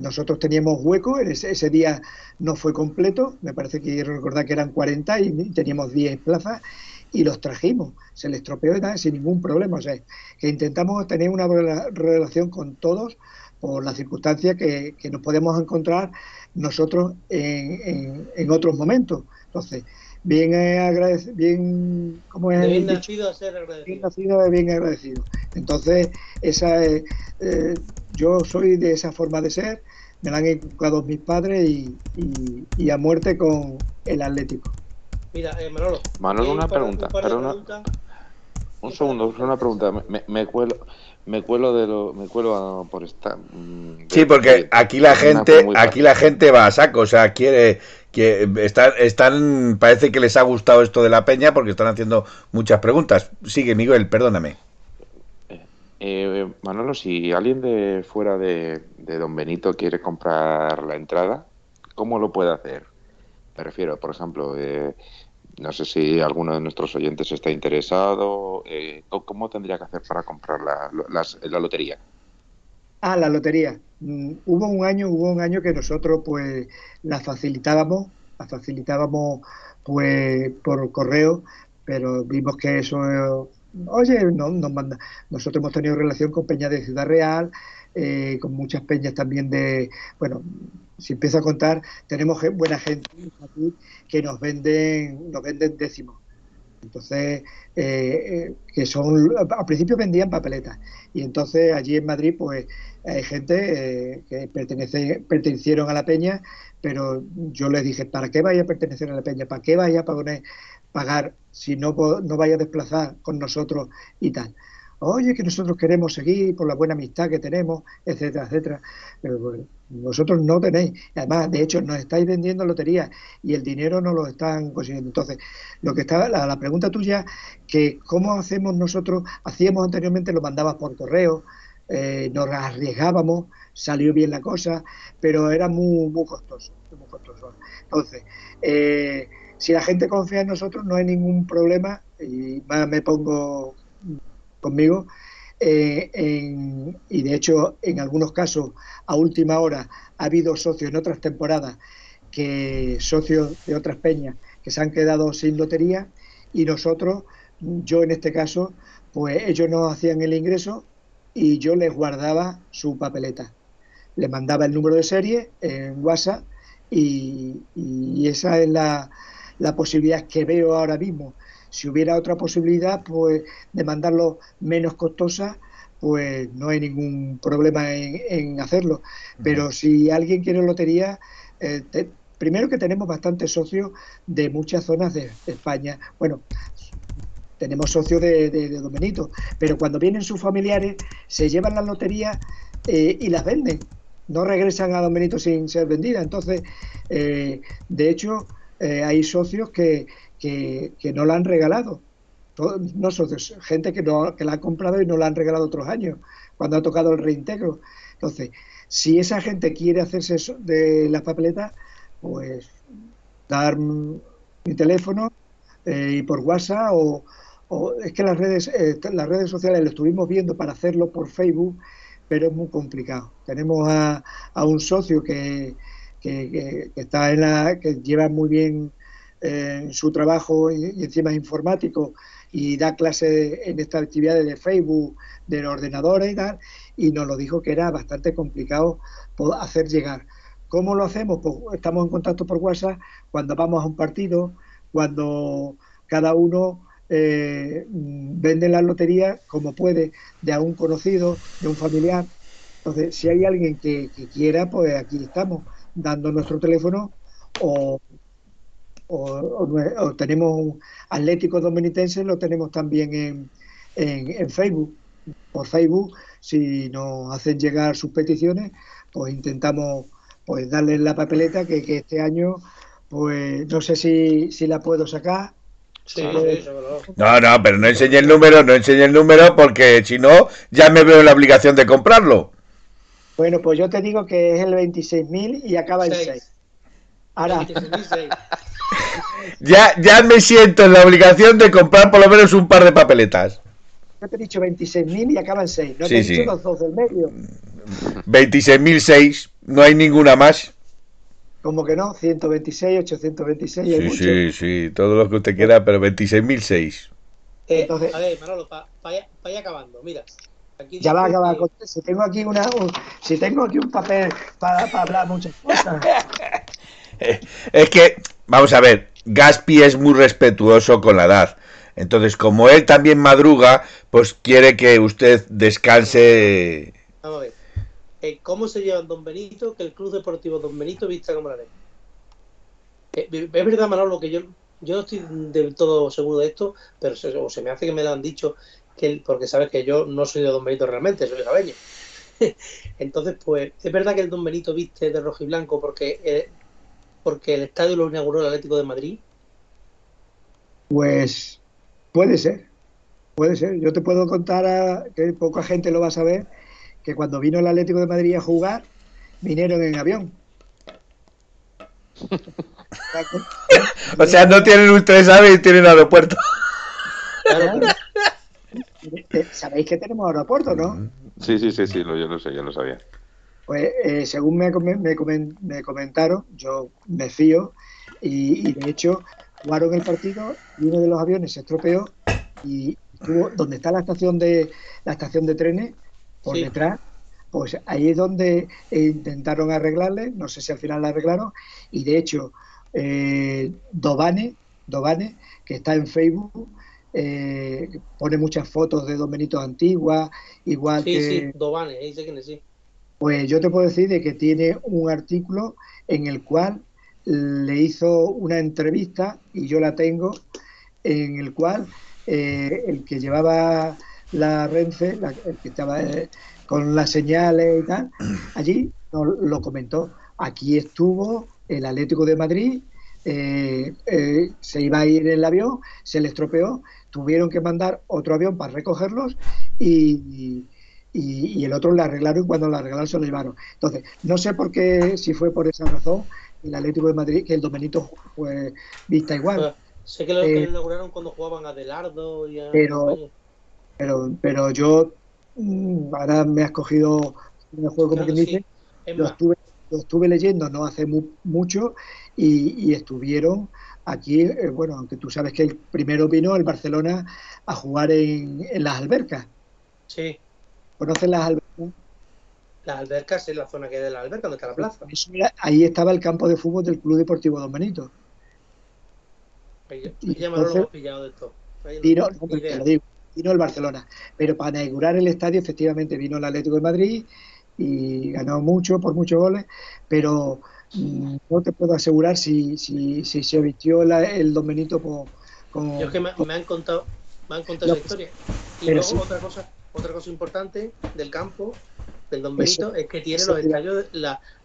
nosotros teníamos hueco, ese, día no fue completo, me parece que recordar que eran 40 y teníamos 10 plazas y los trajimos, se les estropeó sin ningún problema, o sea, que intentamos tener una relación con todos por las circunstancias que, nos podemos encontrar nosotros en, en, otros momentos. Entonces, bien agradecido, bien, como es? bien nacido a ser agradecido. Bien nacido, bien agradecido. Entonces, esa es, eh, yo soy de esa forma de ser, me la han educado mis padres y, a muerte con el Atlético. Mira, eh, Manolo. Manolo, una pregunta. Un, segundo, una pregunta. Me, cuelo. Me cuelo de lo, me cuelo por esta. Mm, sí, porque aquí la gente, aquí la gente va a saco, o sea, quiere que están, están, parece que les ha gustado esto de la peña porque están haciendo muchas preguntas. Sigue, Miguel, perdóname. Eh, Manolo, si alguien de fuera de, de Don Benito quiere comprar la entrada, ¿cómo lo puede hacer? Me refiero, por ejemplo, eh, no sé si alguno de nuestros oyentes está interesado. Eh, ¿Cómo tendría que hacer para comprar la, la, lotería? Ah, la lotería. Mm, hubo un año, hubo un año que nosotros pues la facilitábamos, la facilitábamos pues por correo, pero vimos que eso, oye, no nos manda. Nosotros hemos tenido relación con Peña de Ciudad Real, eh, con muchas peñas también de, bueno, si empiezo a contar, tenemos buena gente aquí que nos venden, nos venden décimos. Entonces, eh, eh, que son, al principio vendían papeletas y entonces allí en Madrid pues hay gente eh, que pertenece, pertenecieron a la peña, pero yo les dije, ¿para qué vaya a pertenecer a la peña? ¿Para qué vaya a pagar, si no, no vaya a desplazar con nosotros y tal? Oye, que nosotros queremos seguir por la buena amistad que tenemos, etcétera, etcétera. Pero bueno, vosotros no tenéis. Además, de hecho, nos estáis vendiendo loterías y el dinero no lo están consiguiendo. Entonces, lo que está, la, pregunta tuya, que cómo hacemos nosotros, hacíamos anteriormente, lo mandabas por correo, eh, nos arriesgábamos, salió bien la cosa, pero era muy. Muy costoso. Entonces, eh, si la gente confía en nosotros, no hay ningún problema y más me pongo conmigo. Eh, y de hecho, en algunos casos, a última hora, ha habido socios en otras temporadas, que socios de otras peñas, que se han quedado sin lotería y nosotros, yo en este caso, pues ellos nos hacían el ingreso y yo les guardaba su papeleta. Les mandaba el número de serie en WhatsApp y, esa es la, la posibilidad que veo ahora mismo si hubiera otra posibilidad, pues de mandarlo menos costosa, pues no hay ningún problema en, hacerlo. Pero si alguien quiere lotería, eh, primero que tenemos bastantes socios de muchas zonas de, España. Bueno, tenemos socios de, de, Domenito, pero cuando vienen sus familiares, se llevan las loterías eh, y las venden. No regresan a Domenito sin ser vendidas. Entonces, eh, de hecho, hay socios que, que, no la han regalado. no socios, gente que, no, que la ha comprado y no la han regalado otros años, cuando ha tocado el reintegro. Entonces, si esa gente quiere hacerse eso de las papeletas, pues dar mi teléfono eh, y por WhatsApp o, es que las redes eh, las redes sociales lo estuvimos viendo para hacerlo por Facebook, pero es muy complicado. Tenemos a, a un socio que, que, que, está en la que lleva muy bien en su trabajo y, encima es informático y da clases en estas actividades de Facebook, de los ordenadores y tal, y nos lo dijo que era bastante complicado hacer llegar. ¿Cómo lo hacemos? Pues estamos en contacto por WhatsApp cuando vamos a un partido, cuando cada uno eh, vende la lotería como puede, de a un conocido, de un familiar. Entonces, si hay alguien que, que quiera, pues aquí estamos, dando nuestro teléfono o o, tenemos un Atlético Dominitense, lo tenemos también en, en, Facebook. Por Facebook, si nos hacen llegar sus peticiones, pues intentamos pues darles la papeleta que, este año, pues no sé si, si la puedo sacar. no, no, pero no enseñe el número, no enseñe el número porque si no, ya me veo en la obligación de comprarlo. Bueno, pues yo te digo que es el 26.000 y acaba en 6. Ahora, *laughs* ya, ya me siento en la obligación de comprar por lo menos un par de papeletas. Yo te he dicho 26.000 y acaban 6. No te he dicho los dos del medio. 26.006, no hay ninguna más. Como que no? 126, 826. Sí, hay sí, sí, todo lo que usted quiera, pero 26.006. Eh, Entonces, a ver, Manolo, para pa, ir acabando, mira. ya va a acabar. Si tengo aquí, una, un, si tengo aquí un papel para, para hablar muchas cosas. *laughs* es que Vamos a ver, Gaspi es muy respetuoso con la edad. Entonces, como él también madruga, pues quiere que usted descanse. Vamos a ver. Eh, ¿Cómo se lleva Don Benito que el Club Deportivo Don Benito vista como la ley? Eh, es verdad, Manolo, que yo, yo no estoy del todo seguro de esto, pero se, o se me hace que me lo han dicho, que porque sabes que yo no soy de Don Benito realmente, soy de *laughs* Entonces, pues, es verdad que el Don Benito viste de rojo y blanco porque eh, porque el estadio lo inauguró el Atlético de Madrid? Pues puede ser. Puede ser. Yo te puedo contar, a, que poca gente lo va a saber, que cuando vino el Atlético de Madrid a jugar, vinieron en avión. *laughs* o sea, no tienen un tres y tienen aeropuerto. *laughs* Eh, Sabéis que tenemos aeropuerto, ¿no? Sí, sí, sí, sí, yo lo sé, yo lo sabía. Pues eh, según me, me, me, comentaron, yo me fío y, de hecho jugaron el partido y uno de los aviones se estropeó y estuvo donde está la estación de la estación de trenes por detrás pues ahí es donde intentaron arreglarle no sé si al final la arreglaron y de hecho eh, Dobane Dobane que está en Facebook eh, pone muchas fotos de Don Benito antiguas igual sí, que sí Dobane dice que sí pues yo te puedo decir de que tiene un artículo en el cual le hizo una entrevista, y yo la tengo, en el cual eh, el que llevaba la Renfe, el que estaba eh, con las señales y tal, *clears throat* allí lo comentó. Aquí estuvo el Atlético de Madrid, eh, se iba a ir en el avión, se le estropeó, tuvieron que mandar otro avión para recogerlos y y, el otro la arreglaron y cuando la arreglaron se lo llevaron. Entonces, no sé por qué, si fue por esa razón, el Atlético de Madrid, que el Domenito fue vista igual. sé que lo, eh, inauguraron cuando jugaban a Delardo y a... Pero, pero, pero yo, mm, ahora me has cogido el juego como quien dice, lo estuve, lo estuve, leyendo no hace mucho y, estuvieron aquí, eh, bueno, aunque tú sabes que el primero vino el Barcelona a jugar en, en las albercas. Sí. ¿Conocen las albercas? Las albercas es la zona que hay de la alberca, donde está la plaza. ahí estaba el campo de fútbol del Club Deportivo Don Benito. ya me lo hemos pillado de todo. Vino, vino el Barcelona. Pero para inaugurar el estadio, efectivamente, vino el Atlético de Madrid y ganó mucho, por muchos goles, pero mm, no te puedo asegurar si, si, si se vistió el Don Benito con... Yo es que me, han contado, me han contado esa historia. Y luego otra cosa otra cosa importante del campo del Don Benito es que tiene los estadios,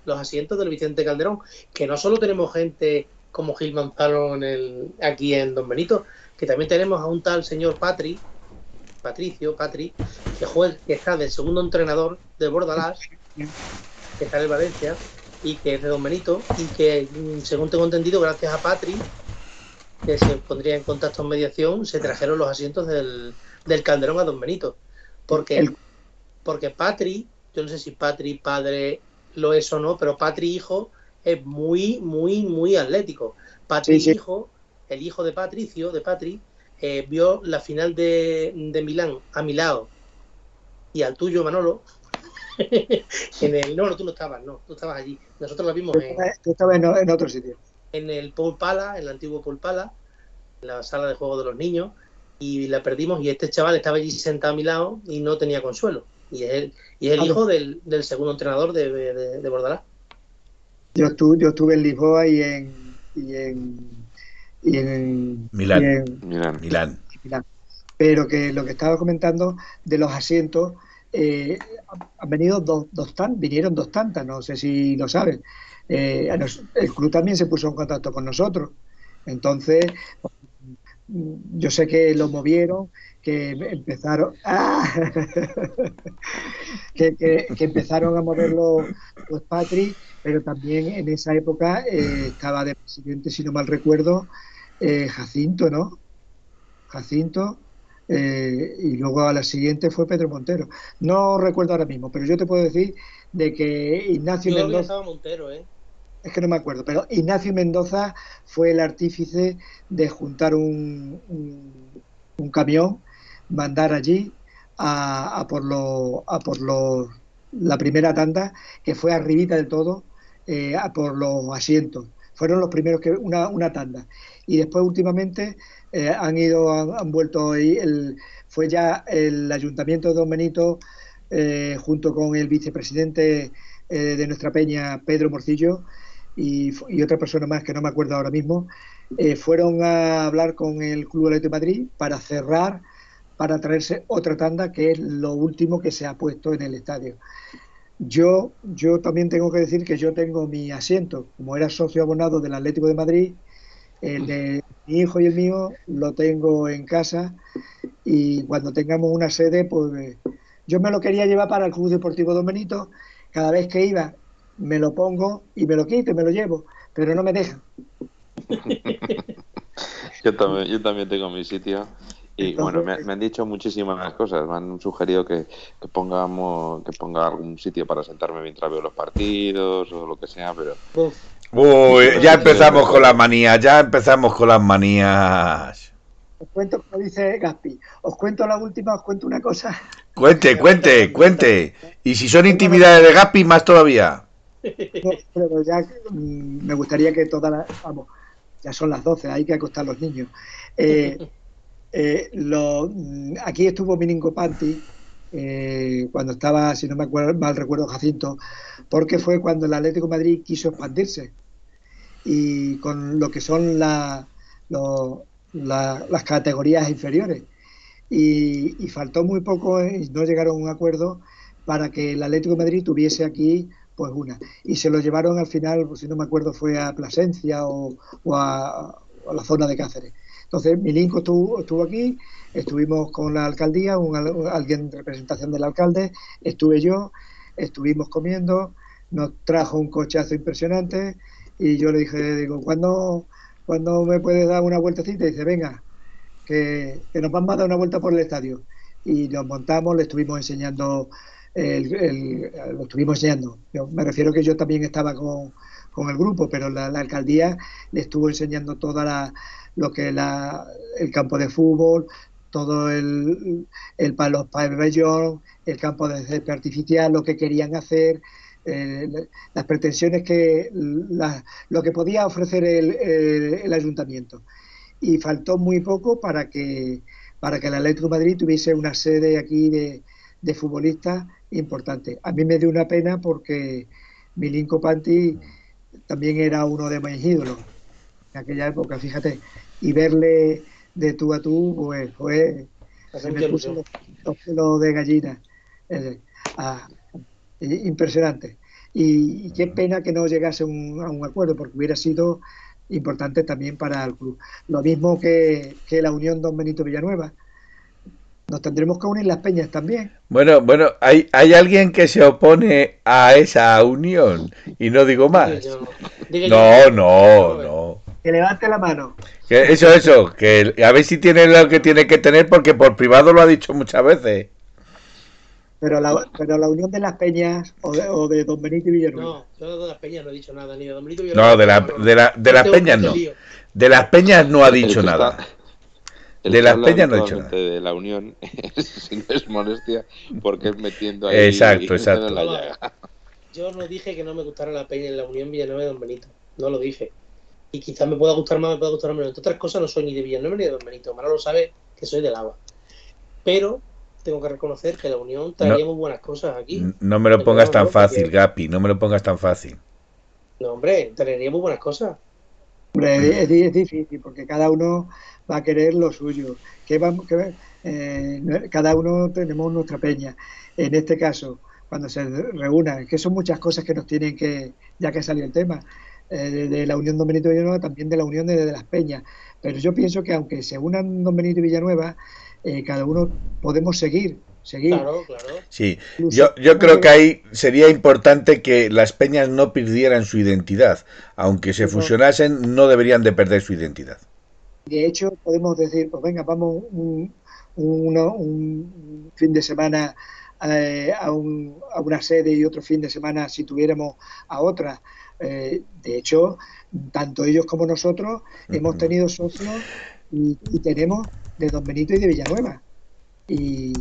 los asientos del Vicente Calderón, que no solo tenemos gente como Gil Manzano en el, aquí en Don Benito, que también tenemos a un tal señor Patri, Patricio, Patri, que juega, que está del segundo entrenador de Bordalás, que está en el Valencia, y que es de Don Benito, y que mm, según tengo entendido, gracias a Patri, que se pondría en contacto en mediación, se trajeron los asientos del, del Calderón a Don Benito. Porque, porque Patri, yo no sé si Patri padre lo es o no, pero Patri hijo es muy, muy, muy atlético. Patri hijo, el hijo de Patricio, de Patri, eh, vio la final de, de Milán a mi lado y al tuyo, Manolo, *laughs* en el, no, no, tú no estabas, no, tú estabas allí. Nosotros la vimos en. En, otro sitio. En el Paul Pala, en el antiguo Paul Pala, en la sala de juego de los niños, y la perdimos y este chaval estaba allí sentado a mi lado y no tenía consuelo. Y es el, y es el hijo del, del, segundo entrenador de, de, de Bordalás. Yo estuve, yo estuve en Lisboa y en, y en, y en Milán. Milán. Pero que lo que estaba comentando de los asientos, eh, han venido dos, dos tan, vinieron dos tantas, no sé si lo saben. Eh, el club también se puso en contacto con nosotros. Entonces, yo sé que lo movieron, que empezaron *laughs* ¡ah! que, empezaron a mover los, los Patri, pero también en esa época eh, estaba de presidente, si no mal recuerdo, eh, Jacinto, ¿no? Jacinto, eh, y luego a la siguiente fue Pedro Montero. No recuerdo ahora mismo, pero yo te puedo decir de que Ignacio Mendoza... Montero, ¿eh? Es que no me acuerdo, pero Ignacio Mendoza fue el artífice de juntar un, un, camión, mandar allí a, por lo, a por lo, la primera tanda, que fue arribita del todo, eh, a por los asientos. Fueron los primeros que, una, una tanda. Y después últimamente eh, han ido, han, vuelto ahí, el, fue ya el Ayuntamiento de Don Benito, eh, junto con el vicepresidente de nuestra peña, Pedro Morcillo, y, otra persona más que no me acuerdo ahora mismo, eh, fueron a hablar con el Club Atlético de Madrid para cerrar, para traerse otra tanda, que es lo último que se ha puesto en el estadio. Yo, yo también tengo que decir que yo tengo mi asiento, como era socio abonado del Atlético de Madrid, El de mi hijo y el mío lo tengo en casa y cuando tengamos una sede, pues yo me lo quería llevar para el Club Deportivo Don Benito. Cada vez que iba, me lo pongo y me lo quito y me lo llevo, pero no me dejan. *laughs* yo, también, yo también tengo mi sitio. Y bueno, me, han dicho muchísimas cosas. Me han sugerido que, pongamos que ponga algún sitio para sentarme mientras veo los partidos o lo que sea, pero. Uy, ya empezamos con las manías, ya empezamos con las manías. Os cuento, como dice Gaspi, os cuento la última, os cuento una cosa. Cuente, cuente, cuente. Y si son intimidades de Gaspi, más todavía. Pero ya mm, me gustaría que todas las. Vamos, ya son las 12, hay que acostar a los niños. Eh, eh, lo, mm, aquí estuvo Miningo Panti eh, cuando estaba, si no me acuerdo, mal recuerdo, Jacinto, porque fue cuando el Atlético Madrid quiso expandirse y con lo que son las categorías inferiores. Y, faltó muy poco no llegaron a un acuerdo para que el Atlético Madrid tuviese aquí pues una. Y se lo llevaron al final, pues, si no me acuerdo, fue a Plasencia o, a, la zona de Cáceres. Entonces, Milinko estuvo, estuvo aquí, estuvimos con la alcaldía, un, alguien en representación del alcalde, estuve yo, estuvimos comiendo, nos trajo un cochazo impresionante y yo le dije, digo, ¿cuándo, me puedes dar una vueltecita? Y dice, venga, que, que nos vamos a dar una vuelta por el estadio. Y nos montamos, le estuvimos enseñando el, lo estuvimos enseñando. Yo me refiero que yo también estaba con, con el grupo, pero la, alcaldía le estuvo enseñando toda la, lo que la, el campo de fútbol, todo el, el los pabellón, el campo de césped artificial, lo que querían hacer, eh, las pretensiones que lo que podía ofrecer el, el, ayuntamiento. Y faltó muy poco para que para que el Atlético Madrid tuviese una sede aquí de, de futbolistas importante. A mí me dio una pena porque Milinko Panti también era uno de mis ídolos en aquella época, fíjate, y verle de tú a tú, pues fue, se me puso los, pelos de gallina. Eh, ah, impresionante. Y, qué pena que no llegase a un acuerdo, porque hubiera sido importante también para el club. Lo mismo que, que la Unión Don Benito Villanueva, nos tendremos que unir las peñas también. Bueno, bueno, hay, hay alguien que se opone a esa unión y no digo más. No, no, no. Que levante la mano. eso, eso, que a ver si tiene lo que tiene que tener porque por privado lo ha dicho muchas veces. Pero la, pero la unión de las peñas o de, o de Don Benito y Villanueva. No, yo de las peñas no he dicho nada, ni de Don Benito y Villanueva. No, de, la, de, la, de las peñas no. De las peñas no ha dicho nada de las peñas no he hecho nada. De la unión, *laughs* si no es molestia, porque es metiendo ahí. Exacto, exacto. Yo no dije que no me gustara la peña en la unión Villanueva de Don Benito. No lo dije. Y quizás me pueda gustar más, me pueda gustar menos. Entre otras cosas, no soy ni de Villanueva ni de Don Benito. lo sabe que soy del agua. Pero tengo que reconocer que la unión traería muy buenas cosas aquí. No me lo pongas tan fácil, Gapi. No me lo pongas tan fácil. No, hombre, traería muy buenas cosas. Hombre, es, es difícil porque cada uno va a querer lo suyo. Que vamos, que, eh, cada uno tenemos nuestra peña. En este caso, cuando se reúnan, que son muchas cosas que nos tienen que, ya que salió el tema, eh, de, la Unión Don Benito Villanueva, también de la Unión de, las Peñas. Pero yo pienso que aunque se unan Don Benito y Villanueva, eh, cada uno podemos seguir. Seguir. Claro, claro. Sí, yo, yo creo que ahí sería importante que las peñas no perdieran su identidad. Aunque se fusionasen, no deberían de perder su identidad. De hecho, podemos decir, pues venga, vamos un, un, fin de semana eh, a, un, a, una sede y otro fin de semana si tuviéramos a otra. Eh, de hecho, tanto ellos como nosotros hemos tenido socios y, tenemos de Don Benito y de Villanueva. Y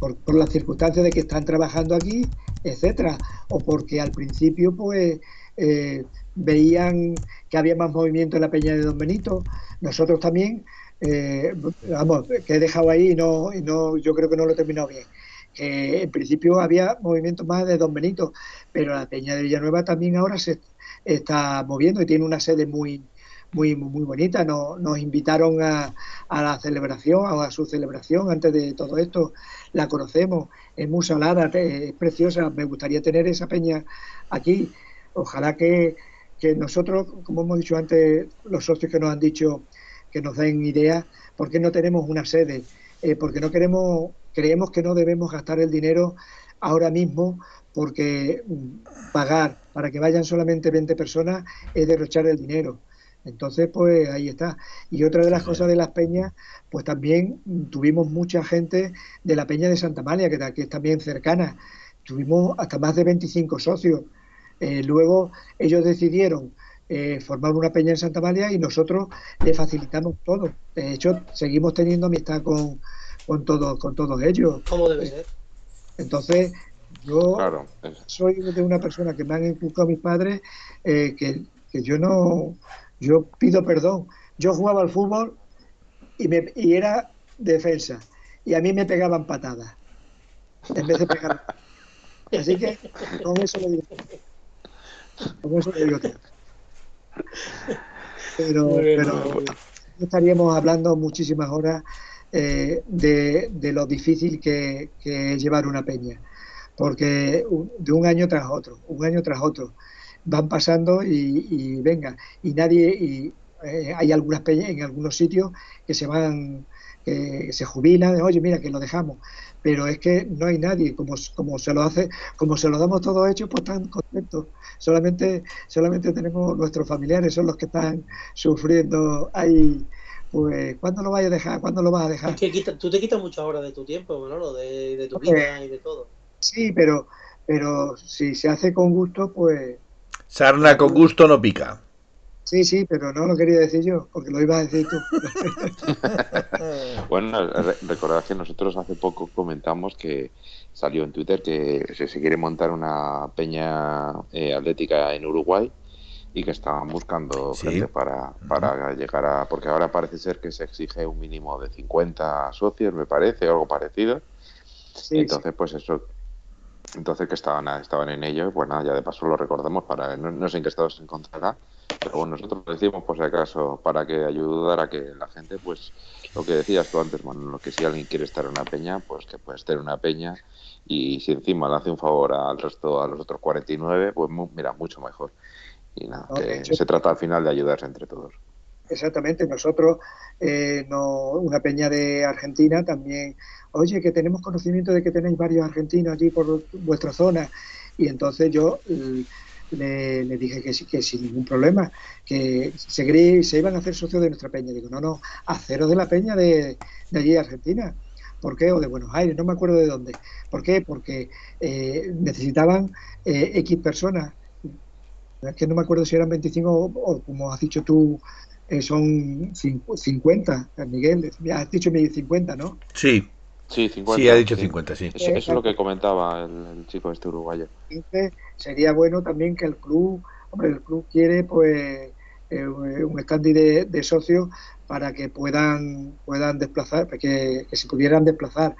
por, por, las circunstancias de que están trabajando aquí, etcétera, o porque al principio, pues, eh, veían que había más movimiento en la Peña de Don Benito. Nosotros también, eh, vamos, que he dejado ahí y no, y no, yo creo que no lo he terminado bien. Que en principio había movimiento más de Don Benito, pero la Peña de Villanueva también ahora se está moviendo y tiene una sede muy, muy, muy bonita. Nos, nos invitaron a, a, la celebración, a, su celebración antes de todo esto. La conocemos, es muy salada, es preciosa. Me gustaría tener esa peña aquí. Ojalá que, que nosotros, como hemos dicho antes, los socios que nos han dicho que nos den ideas, ¿por qué no tenemos una sede? Eh, porque no queremos, creemos que no debemos gastar el dinero ahora mismo porque mm, pagar para que vayan solamente 20 personas es derrochar el dinero. Entonces, pues ahí está. Y otra de las cosas de las peñas, pues también tuvimos mucha gente de la peña de Santa María, que, es también cercana. Tuvimos hasta más de 25 socios. Eh, luego ellos decidieron eh, formar una peña en Santa María y nosotros le facilitamos todo. De hecho, seguimos teniendo amistad con, con, todos, con todos ellos. ¿Cómo debe ser? Entonces, yo soy de una persona que me han inculcado mis padres eh, que, que yo no yo pido perdón. Yo jugaba al fútbol y, me, y era defensa. Y a mí me pegaban patadas. En vez de pegar. *laughs* Así que con eso lo digo. Eso lo digo todo. Pero, pero estaríamos hablando muchísimas horas eh, de, de, lo difícil que, que, es llevar una peña. Porque de un año tras otro, un año tras otro van pasando y, venga, y nadie, y eh, hay algunas peñas en algunos sitios que se van, que se jubilan, oye, mira, que lo dejamos, pero es que no hay nadie, como, como se lo hace, como se lo damos todo hecho, pues están contentos. Solamente, solamente tenemos nuestros familiares, son los que están sufriendo ahí. Pues, ¿cuándo lo vas a dejar? ¿Cuándo lo vas a dejar? Es que tú te quitas muchas horas de tu tiempo, ¿no? De, de tu vida y de todo. Sí, pero, pero si se hace con gusto, pues, Sarna con gusto no pica. Sí, sí, pero no lo quería decir yo, porque lo ibas a decir tú. *laughs* bueno, recordad que nosotros hace poco comentamos que salió en Twitter que se, quiere montar una peña eh, atlética en Uruguay y que estaban buscando gente para, para llegar a... Porque ahora parece ser que se exige un mínimo de 50 socios, me parece, o algo parecido. Entonces, pues eso entonces que estaban, estaban en ello, pues nada, ya de paso lo recordamos para no, sé en qué estado se encontrará, pero bueno, nosotros lo decimos por si acaso para que ayudara a que la gente, pues lo que decías tú antes, bueno, lo que si alguien quiere estar en una peña, pues que puede estar en una peña y si encima le hace un favor al resto, a los otros 49, pues mira, mucho mejor. Y nada, que se trata al final de ayudarse entre todos. Exactamente, nosotros, eh, no, una peña de Argentina también oye, que tenemos conocimiento de que tenéis varios argentinos allí por vuestra zona. Y entonces yo mm, le, dije que sí, que sin ningún problema, que se, se iban a hacer socios de nuestra peña. Digo, no, no, aceros de la peña de, de allí, Argentina. ¿Por qué? O de Buenos Aires, no me acuerdo de dónde. ¿Por qué? Porque eh, necesitaban eh, X personas. Es que no me acuerdo si eran 25 o, como has dicho tú, eh, son 50, Miguel. Has dicho 50, ¿no? Sí. Sí, 50. Sí, ha dicho 50, sí. Eso, es lo que comentaba el, chico este uruguayo. Sería bueno también que el club, hombre, el club quiere pues eh, un stand de, de, socios para que puedan puedan desplazar, que, que se pudieran desplazar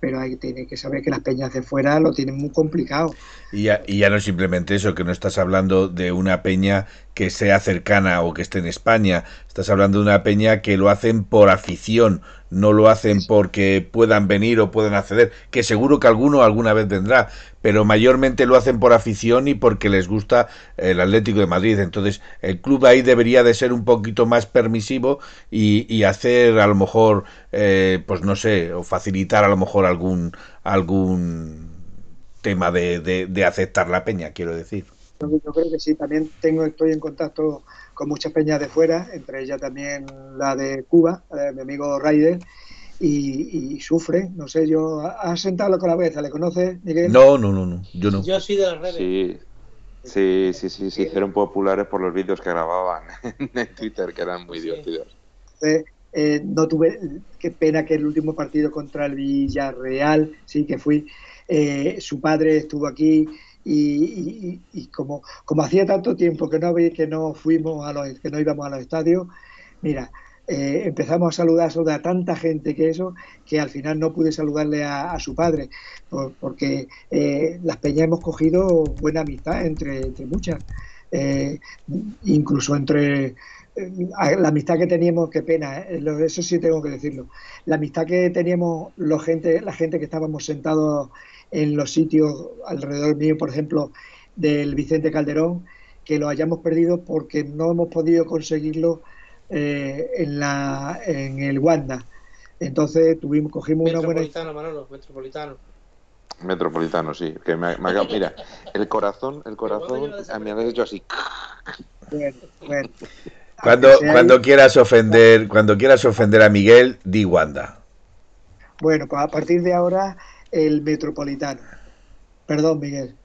pero hay tiene que saber que las peñas de fuera lo tienen muy complicado. Y ya, y ya no simplemente eso, que no estás hablando de una peña que sea cercana o que esté en España, estás hablando de una peña que lo hacen por afición, no lo hacen porque puedan venir o puedan acceder, que seguro que alguno alguna vez vendrá, pero mayormente lo hacen por afición y porque les gusta el Atlético de Madrid. Entonces, el club ahí debería de ser un poquito más permisivo y, y hacer a lo mejor, eh, pues no sé, o facilitar a lo mejor algún algún tema de, de, aceptar la peña, quiero decir. Yo creo que sí, también tengo, estoy en contacto con muchas peñas de fuera, entre ellas también la de Cuba, mi amigo Raider, y, sufre, no sé, yo, ¿has sentado con la cabeza? ¿Le conoces, Miguel? No, no, no, no, yo no. Yo soy de las redes. Sí. Sí, sí, sí, se hicieron populares por los vídeos que grababan *laughs* en Twitter, que eran muy divertidos. Eh, no tuve, qué pena que el último partido contra el Villarreal, sí que fui, eh, su padre estuvo aquí y, como, como hacía tanto tiempo que no, que no fuimos a los, que no íbamos a los estadios, mira, eh, empezamos a saludar, a tanta gente que eso, que al final no pude saludarle a, su padre, porque eh, las peñas hemos cogido buena amistad entre, entre muchas, eh, incluso entre la amistad que teníamos, qué pena, eso sí tengo que decirlo, la amistad que teníamos los gente, la gente que estábamos sentados en los sitios alrededor mío, por ejemplo, del Vicente Calderón, que lo hayamos perdido porque no hemos podido conseguirlo eh, en, la, en el Wanda. Entonces tuvimos, cogimos una buena... Metropolitano, Manolo, metropolitano. Metropolitano, sí. Que me, me ha- mira, el corazón, el corazón, a mí me ha hecho así. Bueno, bueno. Cuando, cuando quieras ofender, cuando quieras ofender a Miguel, di Wanda. Bueno, pues a partir de ahora el metropolitano. Perdón, Miguel.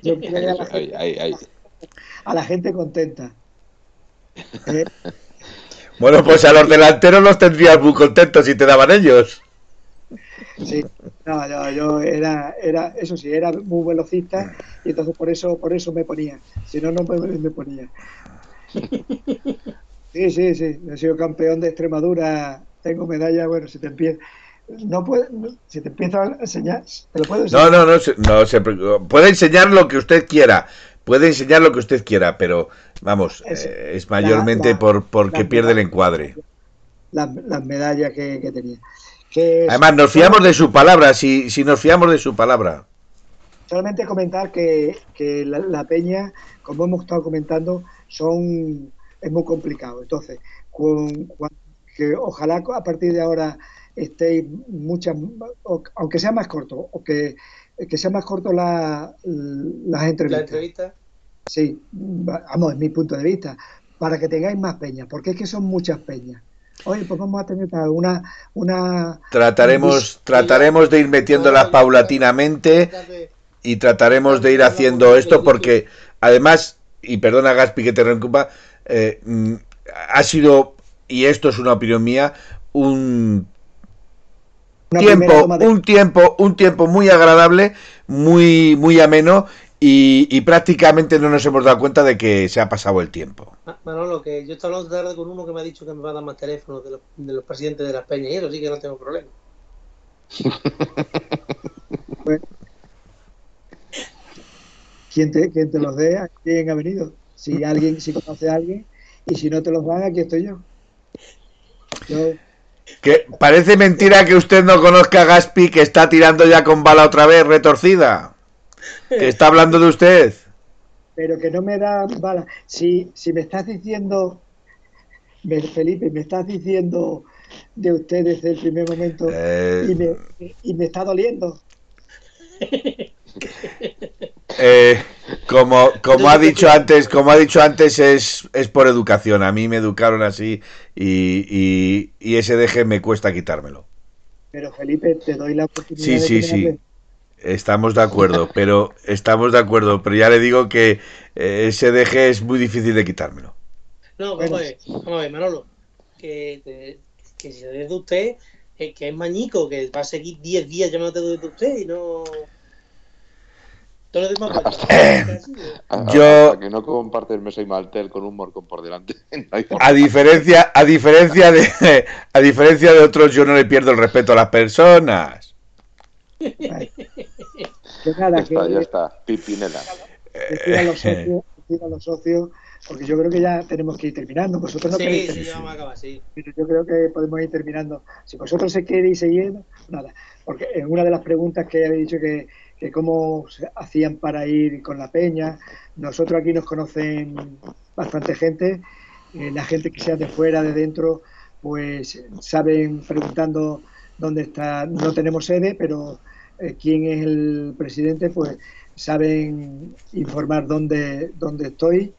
Yo *laughs* a la gente, ahí, ahí. a la gente contenta. Eh, Bueno, pues a los delanteros los tendrías muy contentos si te daban ellos. Sí, no, yo, yo era, era, eso sí, era muy velocista y entonces por eso, por eso me ponía. Si no, no me, me ponía. *laughs* Sí, sí, sí. He sido campeón de Extremadura. Tengo medalla. Bueno, si te empieza, no puede, no- si te empiezo a enseñar, te lo puedo No, enseñar. no, no, se- no se. Puede enseñar lo que usted quiera. Puede enseñar lo que usted quiera, pero vamos, Es- eh, es mayormente la- la- por porque la- pierde el encuadre. Las, las medallas que, que tenía. Que Además, nos fiamos de su palabra, si, si nos fiamos de su palabra. Solamente comentar que, que la, la peña, como hemos estado comentando, son es muy complicado. Entonces, con- con- que ojalá a partir de ahora estéis muchas, o- aunque sea más corto, o que, que sea más corto la, las La entrevistas. entrevista. Sí, vamos, es mi punto de vista, para que tengáis más peñas, porque es que son muchas peñas. Oye, pues vamos a tener una, una Trataremos, trataremos de ir metiéndolas paulatinamente y trataremos de ir haciendo esto porque además, y perdona Gaspi que te reocupa, eh, mm, ha sido, y esto es una opinión mía, un tiempo, un tiempo, un tiempo muy agradable, muy, muy ameno y, y prácticamente no nos hemos dado cuenta de que se ha pasado el tiempo. Ma- Manolo, que yo estaba hablando tarde con uno que me ha dicho que me va a dar más teléfonos de los, de los presidentes de las peñas y eso sí que no tengo problema. *laughs* quien te, quien te los dé, quién ha venido. Si alguien, si conoce a alguien, y si no te los dan, aquí estoy yo. Yo, Que parece mentira que usted no conozca a Gaspi que está tirando ya con bala otra vez retorcida. Que está hablando de usted. pero que no me da bala. Si, si me estás diciendo, Felipe, me estás diciendo de usted desde el primer momento Eh, y, me, y me está doliendo. *laughs* Eh, como, como ha dicho antes, como ha dicho antes, es, es por educación. A mí me educaron así y, y, y ese deje me cuesta quitármelo. Pero Felipe, te doy la oportunidad Sí, de sí, que me sí. Estamos de acuerdo, pero estamos de acuerdo, pero ya le digo que eh, ese deje es muy difícil de quitármelo. No, vamos a ver, vamos a ver, Manolo, que, que, que si es de usted, eh, que es mañico, que va a seguir 10 días llamándote de usted y no... Todos los demás *laughs* así, ¿eh? A- Yo- hasta que no comparte el mesa y maltel con un morcón por delante. *laughs* No. A diferencia, a diferencia de, *laughs* a diferencia de otros, yo no le pierdo el respeto a las personas. Nada, Ya está, que- ya está. Pipinela. decir a los socios, decir a los socios, porque yo creo que ya tenemos que ir terminando. Vosotros no Sí, queréis sí, vamos a acabar, sí. pero yo creo que podemos ir terminando. Si vosotros se queréis seguir, nada. Porque en una de las preguntas que habéis dicho que, que cómo se hacían para ir con la peña, nosotros aquí nos conocen bastante gente, eh, la gente que sea de fuera, de dentro, pues saben preguntando dónde está, no tenemos sede, pero eh, quién es el presidente, pues saben informar dónde, dónde estoy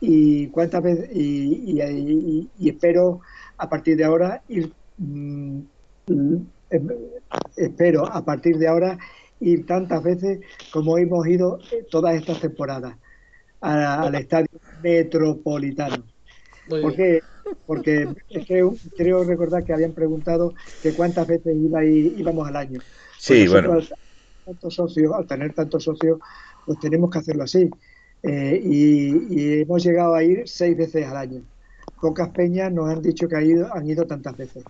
y cuántas veces y, espero a partir de ahora ir mm, em- espero a partir de ahora ir tantas veces como hemos ido eh, todas estas temporadas a- al estadio metropolitano Muy ¿Por bien. qué? Porque es que creo recordar que habían preguntado que cuántas veces iba y- íbamos al año. Sí, Pues bueno. Al, tantos socios, al tener tantos socios, pues tenemos que hacerlo así. Eh, y, y hemos llegado a ir seis veces al año. Pocas peñas nos han dicho que ha ido- han ido tantas veces.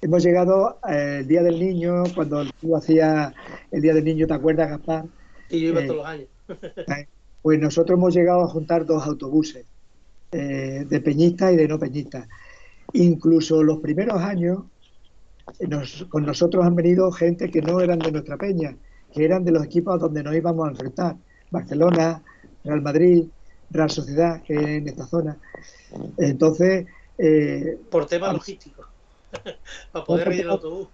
Hemos llegado eh, el Día del Niño, cuando tú hacías el Día del Niño, ¿te acuerdas, Gaspar? Y yo iba eh, todos los años. Pues nosotros hemos llegado a juntar dos autobuses, eh, de peñistas y de no peñistas. Incluso los primeros años, eh, nos- con nosotros han venido gente que no eran de nuestra peña, que eran de los equipos donde nos íbamos a enfrentar. Barcelona, Real Madrid, Real Sociedad, que es en esta zona. Entonces... Eh, por tema logístico, *laughs* para poder el autobús.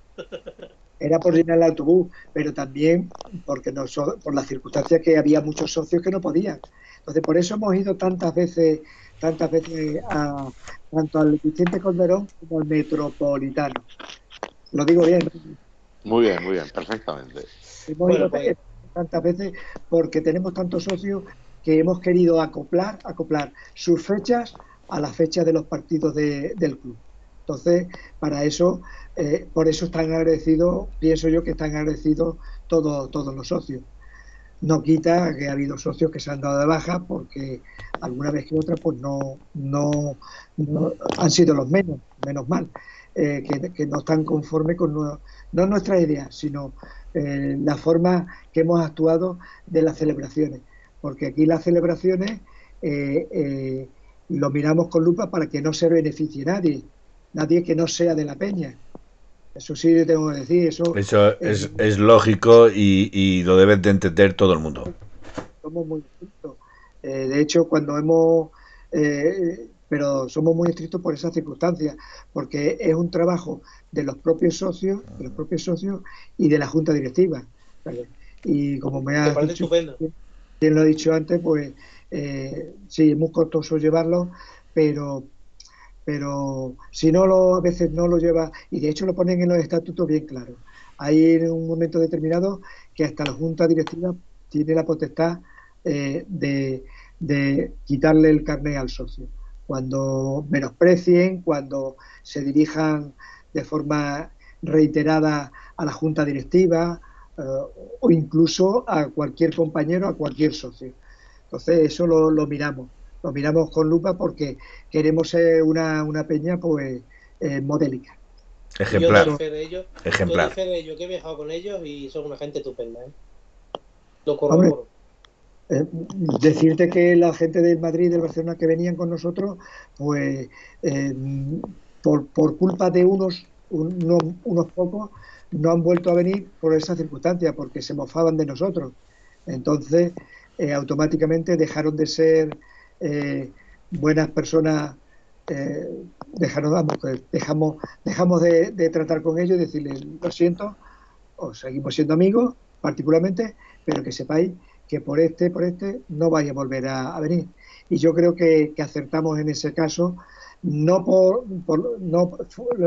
Era por llenar el autobús, pero también porque no, por las circunstancias que había muchos socios que no podían. Entonces, por eso hemos ido tantas veces tantas veces a, tanto al Vicente Calderón como al Metropolitano. Lo digo bien. Muy bien, muy bien, perfectamente. Hemos ido pues- tantas veces porque tenemos tantos socios que hemos querido acoplar, acoplar sus fechas a las fechas de los partidos del club. Entonces, para eso, eh, por eso están agradecidos, pienso yo que están agradecidos todos, todos los socios. No quita que ha habido socios que se han dado de baja porque alguna vez que otra pues no, no, han sido los menos, menos mal, eh, que, no están conformes con no, nuestra idea, sino eh, la forma que hemos actuado de las celebraciones. Porque aquí las celebraciones lo miramos con lupa para que no se beneficie nadie, nadie que no sea de la peña. Eso sí, tengo que decir. Eso, eso es, es lógico y, y, lo deben de entender todo el mundo. Somos muy estrictos. Eh, de hecho, cuando hemos. Eh, pero somos muy estrictos por esas circunstancias, porque es un trabajo de los propios socios, de los propios socios y de la junta directiva. Y como me ha dicho, quien lo ha dicho antes, pues eh, sí, es muy costoso llevarlo, pero pero si no lo, a veces no lo lleva, y de hecho lo ponen en los estatutos bien claro. Hay en un momento determinado que hasta la Junta Directiva tiene la potestad eh, de, quitarle el carnet al socio. Cuando menosprecien, cuando se dirijan de forma reiterada a la Junta Directiva eh, o incluso a cualquier compañero, a cualquier socio. Entonces eso lo miramos lo miramos con lupa porque queremos ser una, una peña pues eh, modélica. Ejemplar. Yo de ellos, Ejemplar. Yo de ellos, que he viajado con ellos y son una gente estupenda. ¿eh? Lo corroboro. Eh, decirte que la gente del Madrid y del Barcelona que venían con nosotros, pues eh, por, por, culpa de unos, unos, unos pocos, no han vuelto a venir por esa circunstancia, porque se mofaban de nosotros. Entonces, automáticamente dejaron de ser eh, buenas personas eh, dejaron, dejamos, dejamos de, tratar con ellos y decirles, lo siento, os seguimos siendo amigos, particularmente, pero que sepáis que por este, por este, no vaya a volver a, venir. Y yo creo que, acertamos en ese caso, no por, no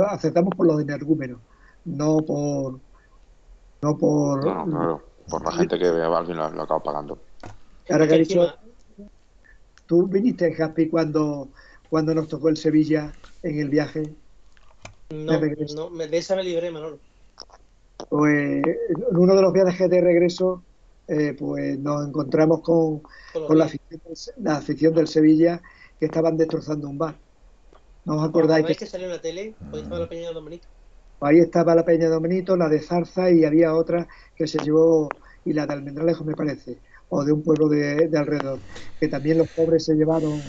acertamos por los energúmenos, no por no por por la gente que al final lo acaba pagando. Ahora que ha dicho, ¿Tú viniste, Jaspi, cuando, cuando nos tocó el Sevilla en el viaje? No, de, no, de esa me libré, Manolo. Pues en uno de los viajes de regreso, eh, pues nos encontramos con, con la, afición, la, afición, del Sevilla que estaban destrozando un bar. ¿No os acordáis? que... que salió en la tele? Ahí estaba la Peña de Domenito. Ahí estaba la Peña de Domenito, la de Zarza y había otra que se llevó, y la de Almendralejo me parece o de un pueblo de, alrededor, que también los pobres se llevaron.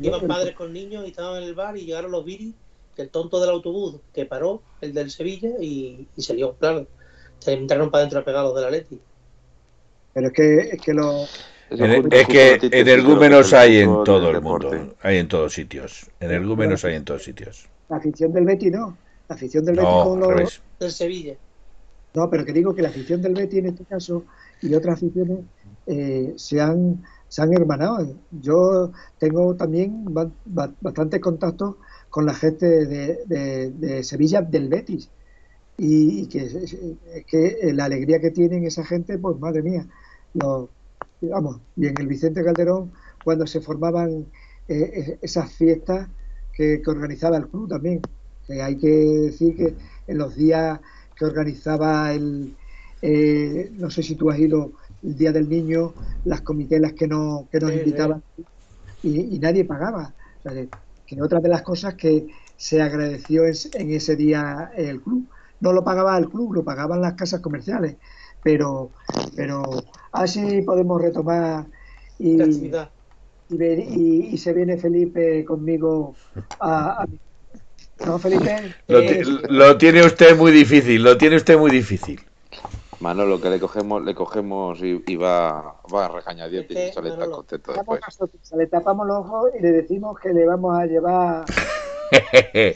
Iban padres con niños y estaban en el bar y llegaron los viris, que el tonto del autobús que paró, el del Sevilla, y, y salió, claro. Se entraron para adentro a pegar de la Leti. Pero es que, es que lo... Es que energúmenos hay en todo el mundo, hay en todos sitios. Energúmenos hay en todos sitios. La afición del Betty no. La afición del Betty con los... Del Sevilla. No, pero que digo que la afición del Betty en este caso y otras aficiones eh, se, han, se han hermanado. Yo tengo también bastante contacto con la gente de, Sevilla, del Betis, y, que, que la alegría que tienen esa gente, pues madre mía, vamos, y en el Vicente Calderón, cuando se formaban eh, esas fiestas que, organizaba el club también, hay que decir que en los días que organizaba el, eh, no sé si tú has ido el Día del Niño, las comitelas que, no, que nos invitaban Y, nadie pagaba. que otra de las cosas que se agradeció en ese día el club. No lo pagaba el club, lo pagaban las casas comerciales. Pero, pero así podemos retomar y, y, se viene Felipe conmigo a, ¿No, Felipe? lo tiene usted muy difícil, lo tiene usted muy difícil. Manolo, que le cogemos, le cogemos y, y va, va a y Manolo. contento después. nosotros, le tapamos los ojos y le decimos que le vamos a llevar. *laughs*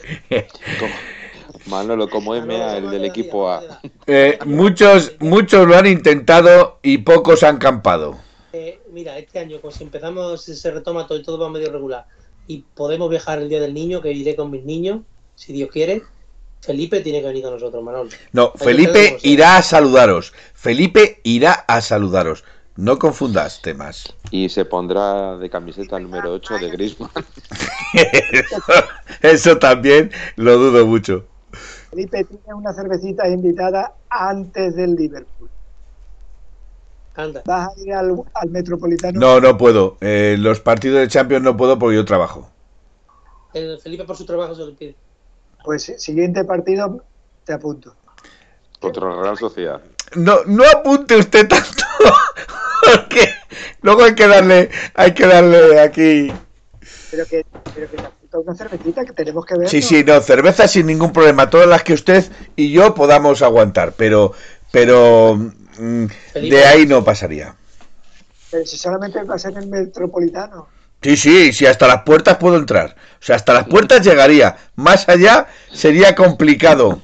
Manolo, como Manolo, MA, el ¿cómo del equipo A. Eh, muchos, muchos lo han intentado y pocos han campado. Eh, mira, este año, como si empezamos, si se retoma todo y todo va medio regular, y podemos viajar el día del niño, que iré con mis niños, si Dios quiere, Felipe tiene que venir con nosotros, Manolo. No, Felipe irá a saludaros. Felipe irá a saludaros. No confundas temas. Y se pondrá de camiseta número 8 de Griezmann. Eso, *laughs* *laughs* eso también lo dudo mucho. Felipe tiene una cervecita invitada antes del Liverpool. Anda. ¿Vas a ir al, al Metropolitano? No, no puedo. Eh, los partidos de Champions no puedo porque yo trabajo. El Felipe por su trabajo se lo pide. Pues siguiente partido te apunto. Contra la Real Sociedad. No, no apunte usted tanto. *laughs* Porque luego hay que darle, hay que darle aquí. Pero que, pero que te apunta una cervecita que tenemos que ver. Sí, sí, no, cerveza sin ningún problema, todas las que usted y yo podamos aguantar, pero, pero mm, de ahí no pasaría. Pero si solamente va a ser en el Metropolitano. Sí, sí, sí, hasta las puertas puedo entrar. O sea, hasta las puertas llegaría. Más allá sería complicado.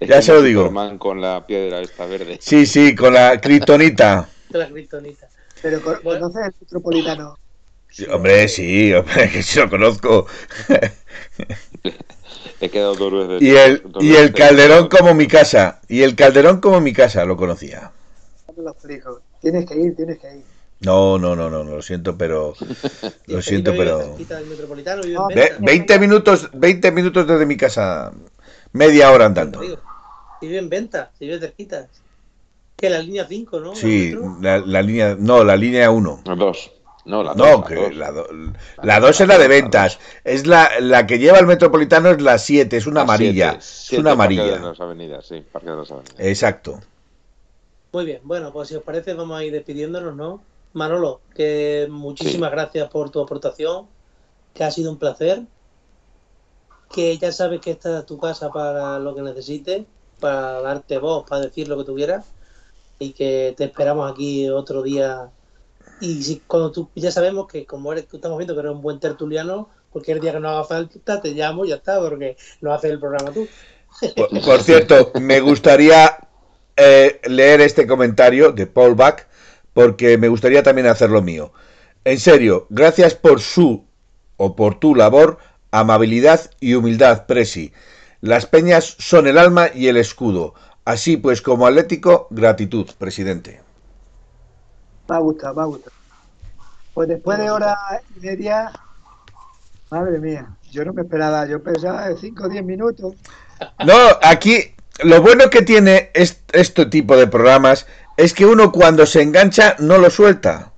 Ya se lo digo. Superman con la piedra esta verde. Sí, sí, con la kriptonita. *laughs* La criptonita. Pero Bueno. conoces el Metropolitano. Sí, hombre, sí, hombre, *laughs* que sí lo conozco. He quedado dos veces. Y el, dos y el calderón como mi casa. Y el calderón como mi casa, lo conocía. No te lo explico. Tienes que ir, tienes que ir. No, no, no, no, no, lo siento, pero. *laughs* Lo siento, pero. No, Venta. 20 minutos, 20 minutos desde mi casa. Media hora andando. Digo, Vive en Venta, vive cerquita. Que la línea 5, ¿no? Sí, ¿La la, la línea. No, la línea 1. Las dos. No, la No, dos, que dos. la, do- la 2 es la de ventas. Es la, la que lleva el metropolitano es la 7, es una amarilla. siete. Es una Parque de amarilla. las avenidas, sí, Parque de las avenidas. Exacto. Muy bien, bueno, pues si os parece vamos a ir despidiéndonos, ¿no? Manolo, que muchísimas gracias por tu aportación, que ha sido un placer, que ya sabes que esta es tu casa para lo que necesites, para darte voz, para decir lo que tú quieras, y que te esperamos aquí otro día. Y si cuando tú ya sabemos que como eres, estamos viendo que eres un buen tertuliano, cualquier día que no haga falta te llamo y ya está, porque no haces el programa tú. Por, *laughs* por cierto, me gustaría eh, leer este comentario de Paul Bach, porque me gustaría también hacer lo mío. En serio, gracias por su o por tu labor, amabilidad y humildad, Presi. Las peñas son el alma y el escudo. Así pues, como atlético, gratitud, presidente. Me ha gustado, me ha gustado. Pues después de hora y media, madre mía, yo no me esperaba, yo pensaba de 5 o 10 minutos. No, aquí lo bueno que tiene es- este tipo de programas es que uno cuando se engancha no lo suelta.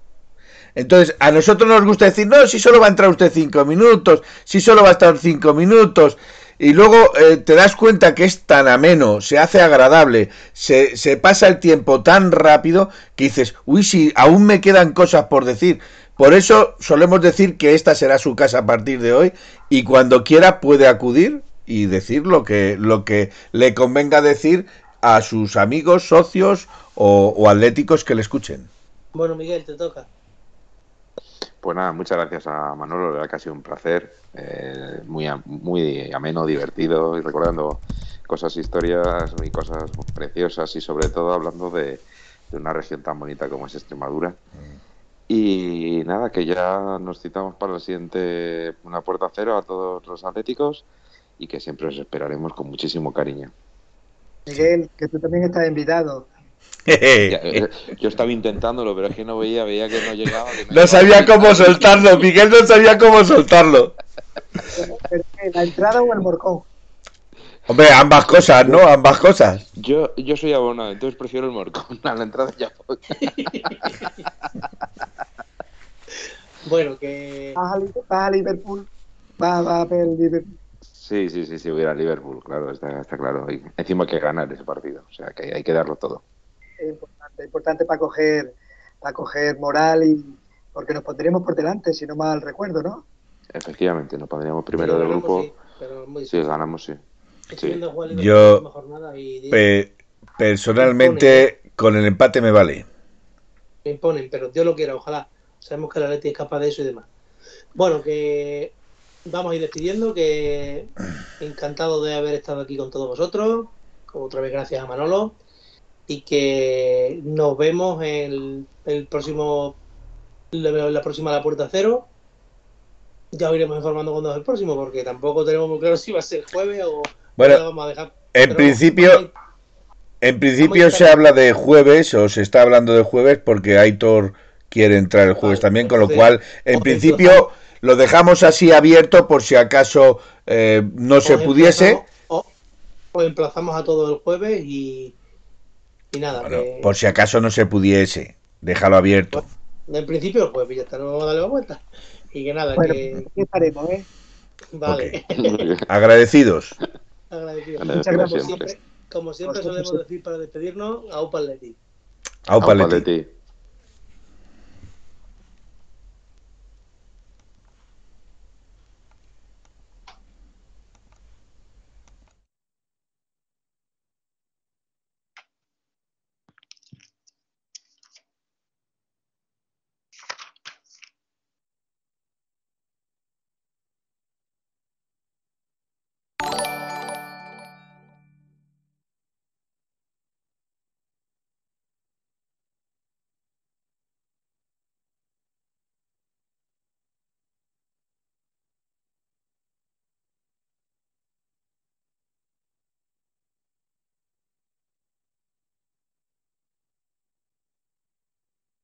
Entonces, a nosotros nos gusta decir, no, si solo va a entrar usted cinco minutos, si solo va a estar cinco minutos, y luego eh, te das cuenta que es tan ameno, se hace agradable, se, se pasa el tiempo tan rápido que dices, uy, si aún me quedan cosas por decir. Por eso solemos decir que esta será su casa a partir de hoy y cuando quiera puede acudir y decir lo que, lo que le convenga decir a sus amigos, socios o, o atléticos que le escuchen. Bueno, Miguel, te toca. Pues nada, muchas gracias a Manolo, la verdad que ha sido un placer, eh, muy, muy ameno, divertido y recordando cosas, historias y cosas preciosas y sobre todo hablando de, de una región tan bonita como es Extremadura. Y nada, que ya nos citamos para la siguiente una puerta cero a todos los atléticos y que siempre os esperaremos con muchísimo cariño. Miguel, que tú también estás invitado. *laughs* Eh, yo estaba intentándolo, pero es que no veía, veía que no llegaba. que No sabía cómo soltarlo, Miguel no sabía cómo soltarlo. Pero, ¿qué, ¿La entrada o el morcón? Hombre, ambas cosas, ¿no? Ambas cosas. Yo, yo soy abonado, entonces prefiero el morcón *laughs* a la entrada ya. *laughs* Bueno, que ¿Vas a, Liverpool? ¿Vas, vas a ver el Liverpool? Sí, sí, sí, sí, voy a Liverpool, claro, está, está claro. Y encima hay que ganar ese partido, o sea que hay que darlo todo. Es importante, importante para coger, para coger moral y porque nos pondremos por delante, si no mal recuerdo, ¿no? Efectivamente, nos pondríamos primero Sí, del ganamos, grupo. sí, pero muy difícil. ganamos, sí. Yo- y Personalmente, con el empate me vale. Me imponen, pero Dios lo quiera, ojalá. Sabemos que la Leti es capaz de eso y demás. Bueno, que vamos a ir despidiendo, que encantado de haber estado aquí con todos vosotros. Otra vez gracias a Manolo. Y que nos vemos en el, próximo, la próxima La Puerta Cero. Ya os iremos informando cuando es el próximo, porque tampoco tenemos muy claro *laughs* si va a ser jueves o bueno, vamos a dejar. En principio, en principio se habla de jueves, o se está hablando de jueves, porque Aitor quiere entrar el jueves también, con lo cual, en principio, lo dejamos así abierto por si acaso eh, no se pudiese. O, emplazamos a todo el jueves y, y nada. Por si acaso no se pudiese, déjalo abierto. en principio jueves, ya está, no vamos a darle la vuelta. Y que nada, que... ¿qué estaremos, eh? Vale. *laughs* Agradecidos. Agradecidos. Muchas gracias. Como siempre, como siempre solemos decir para despedirnos, a Leti. Aupa Leti.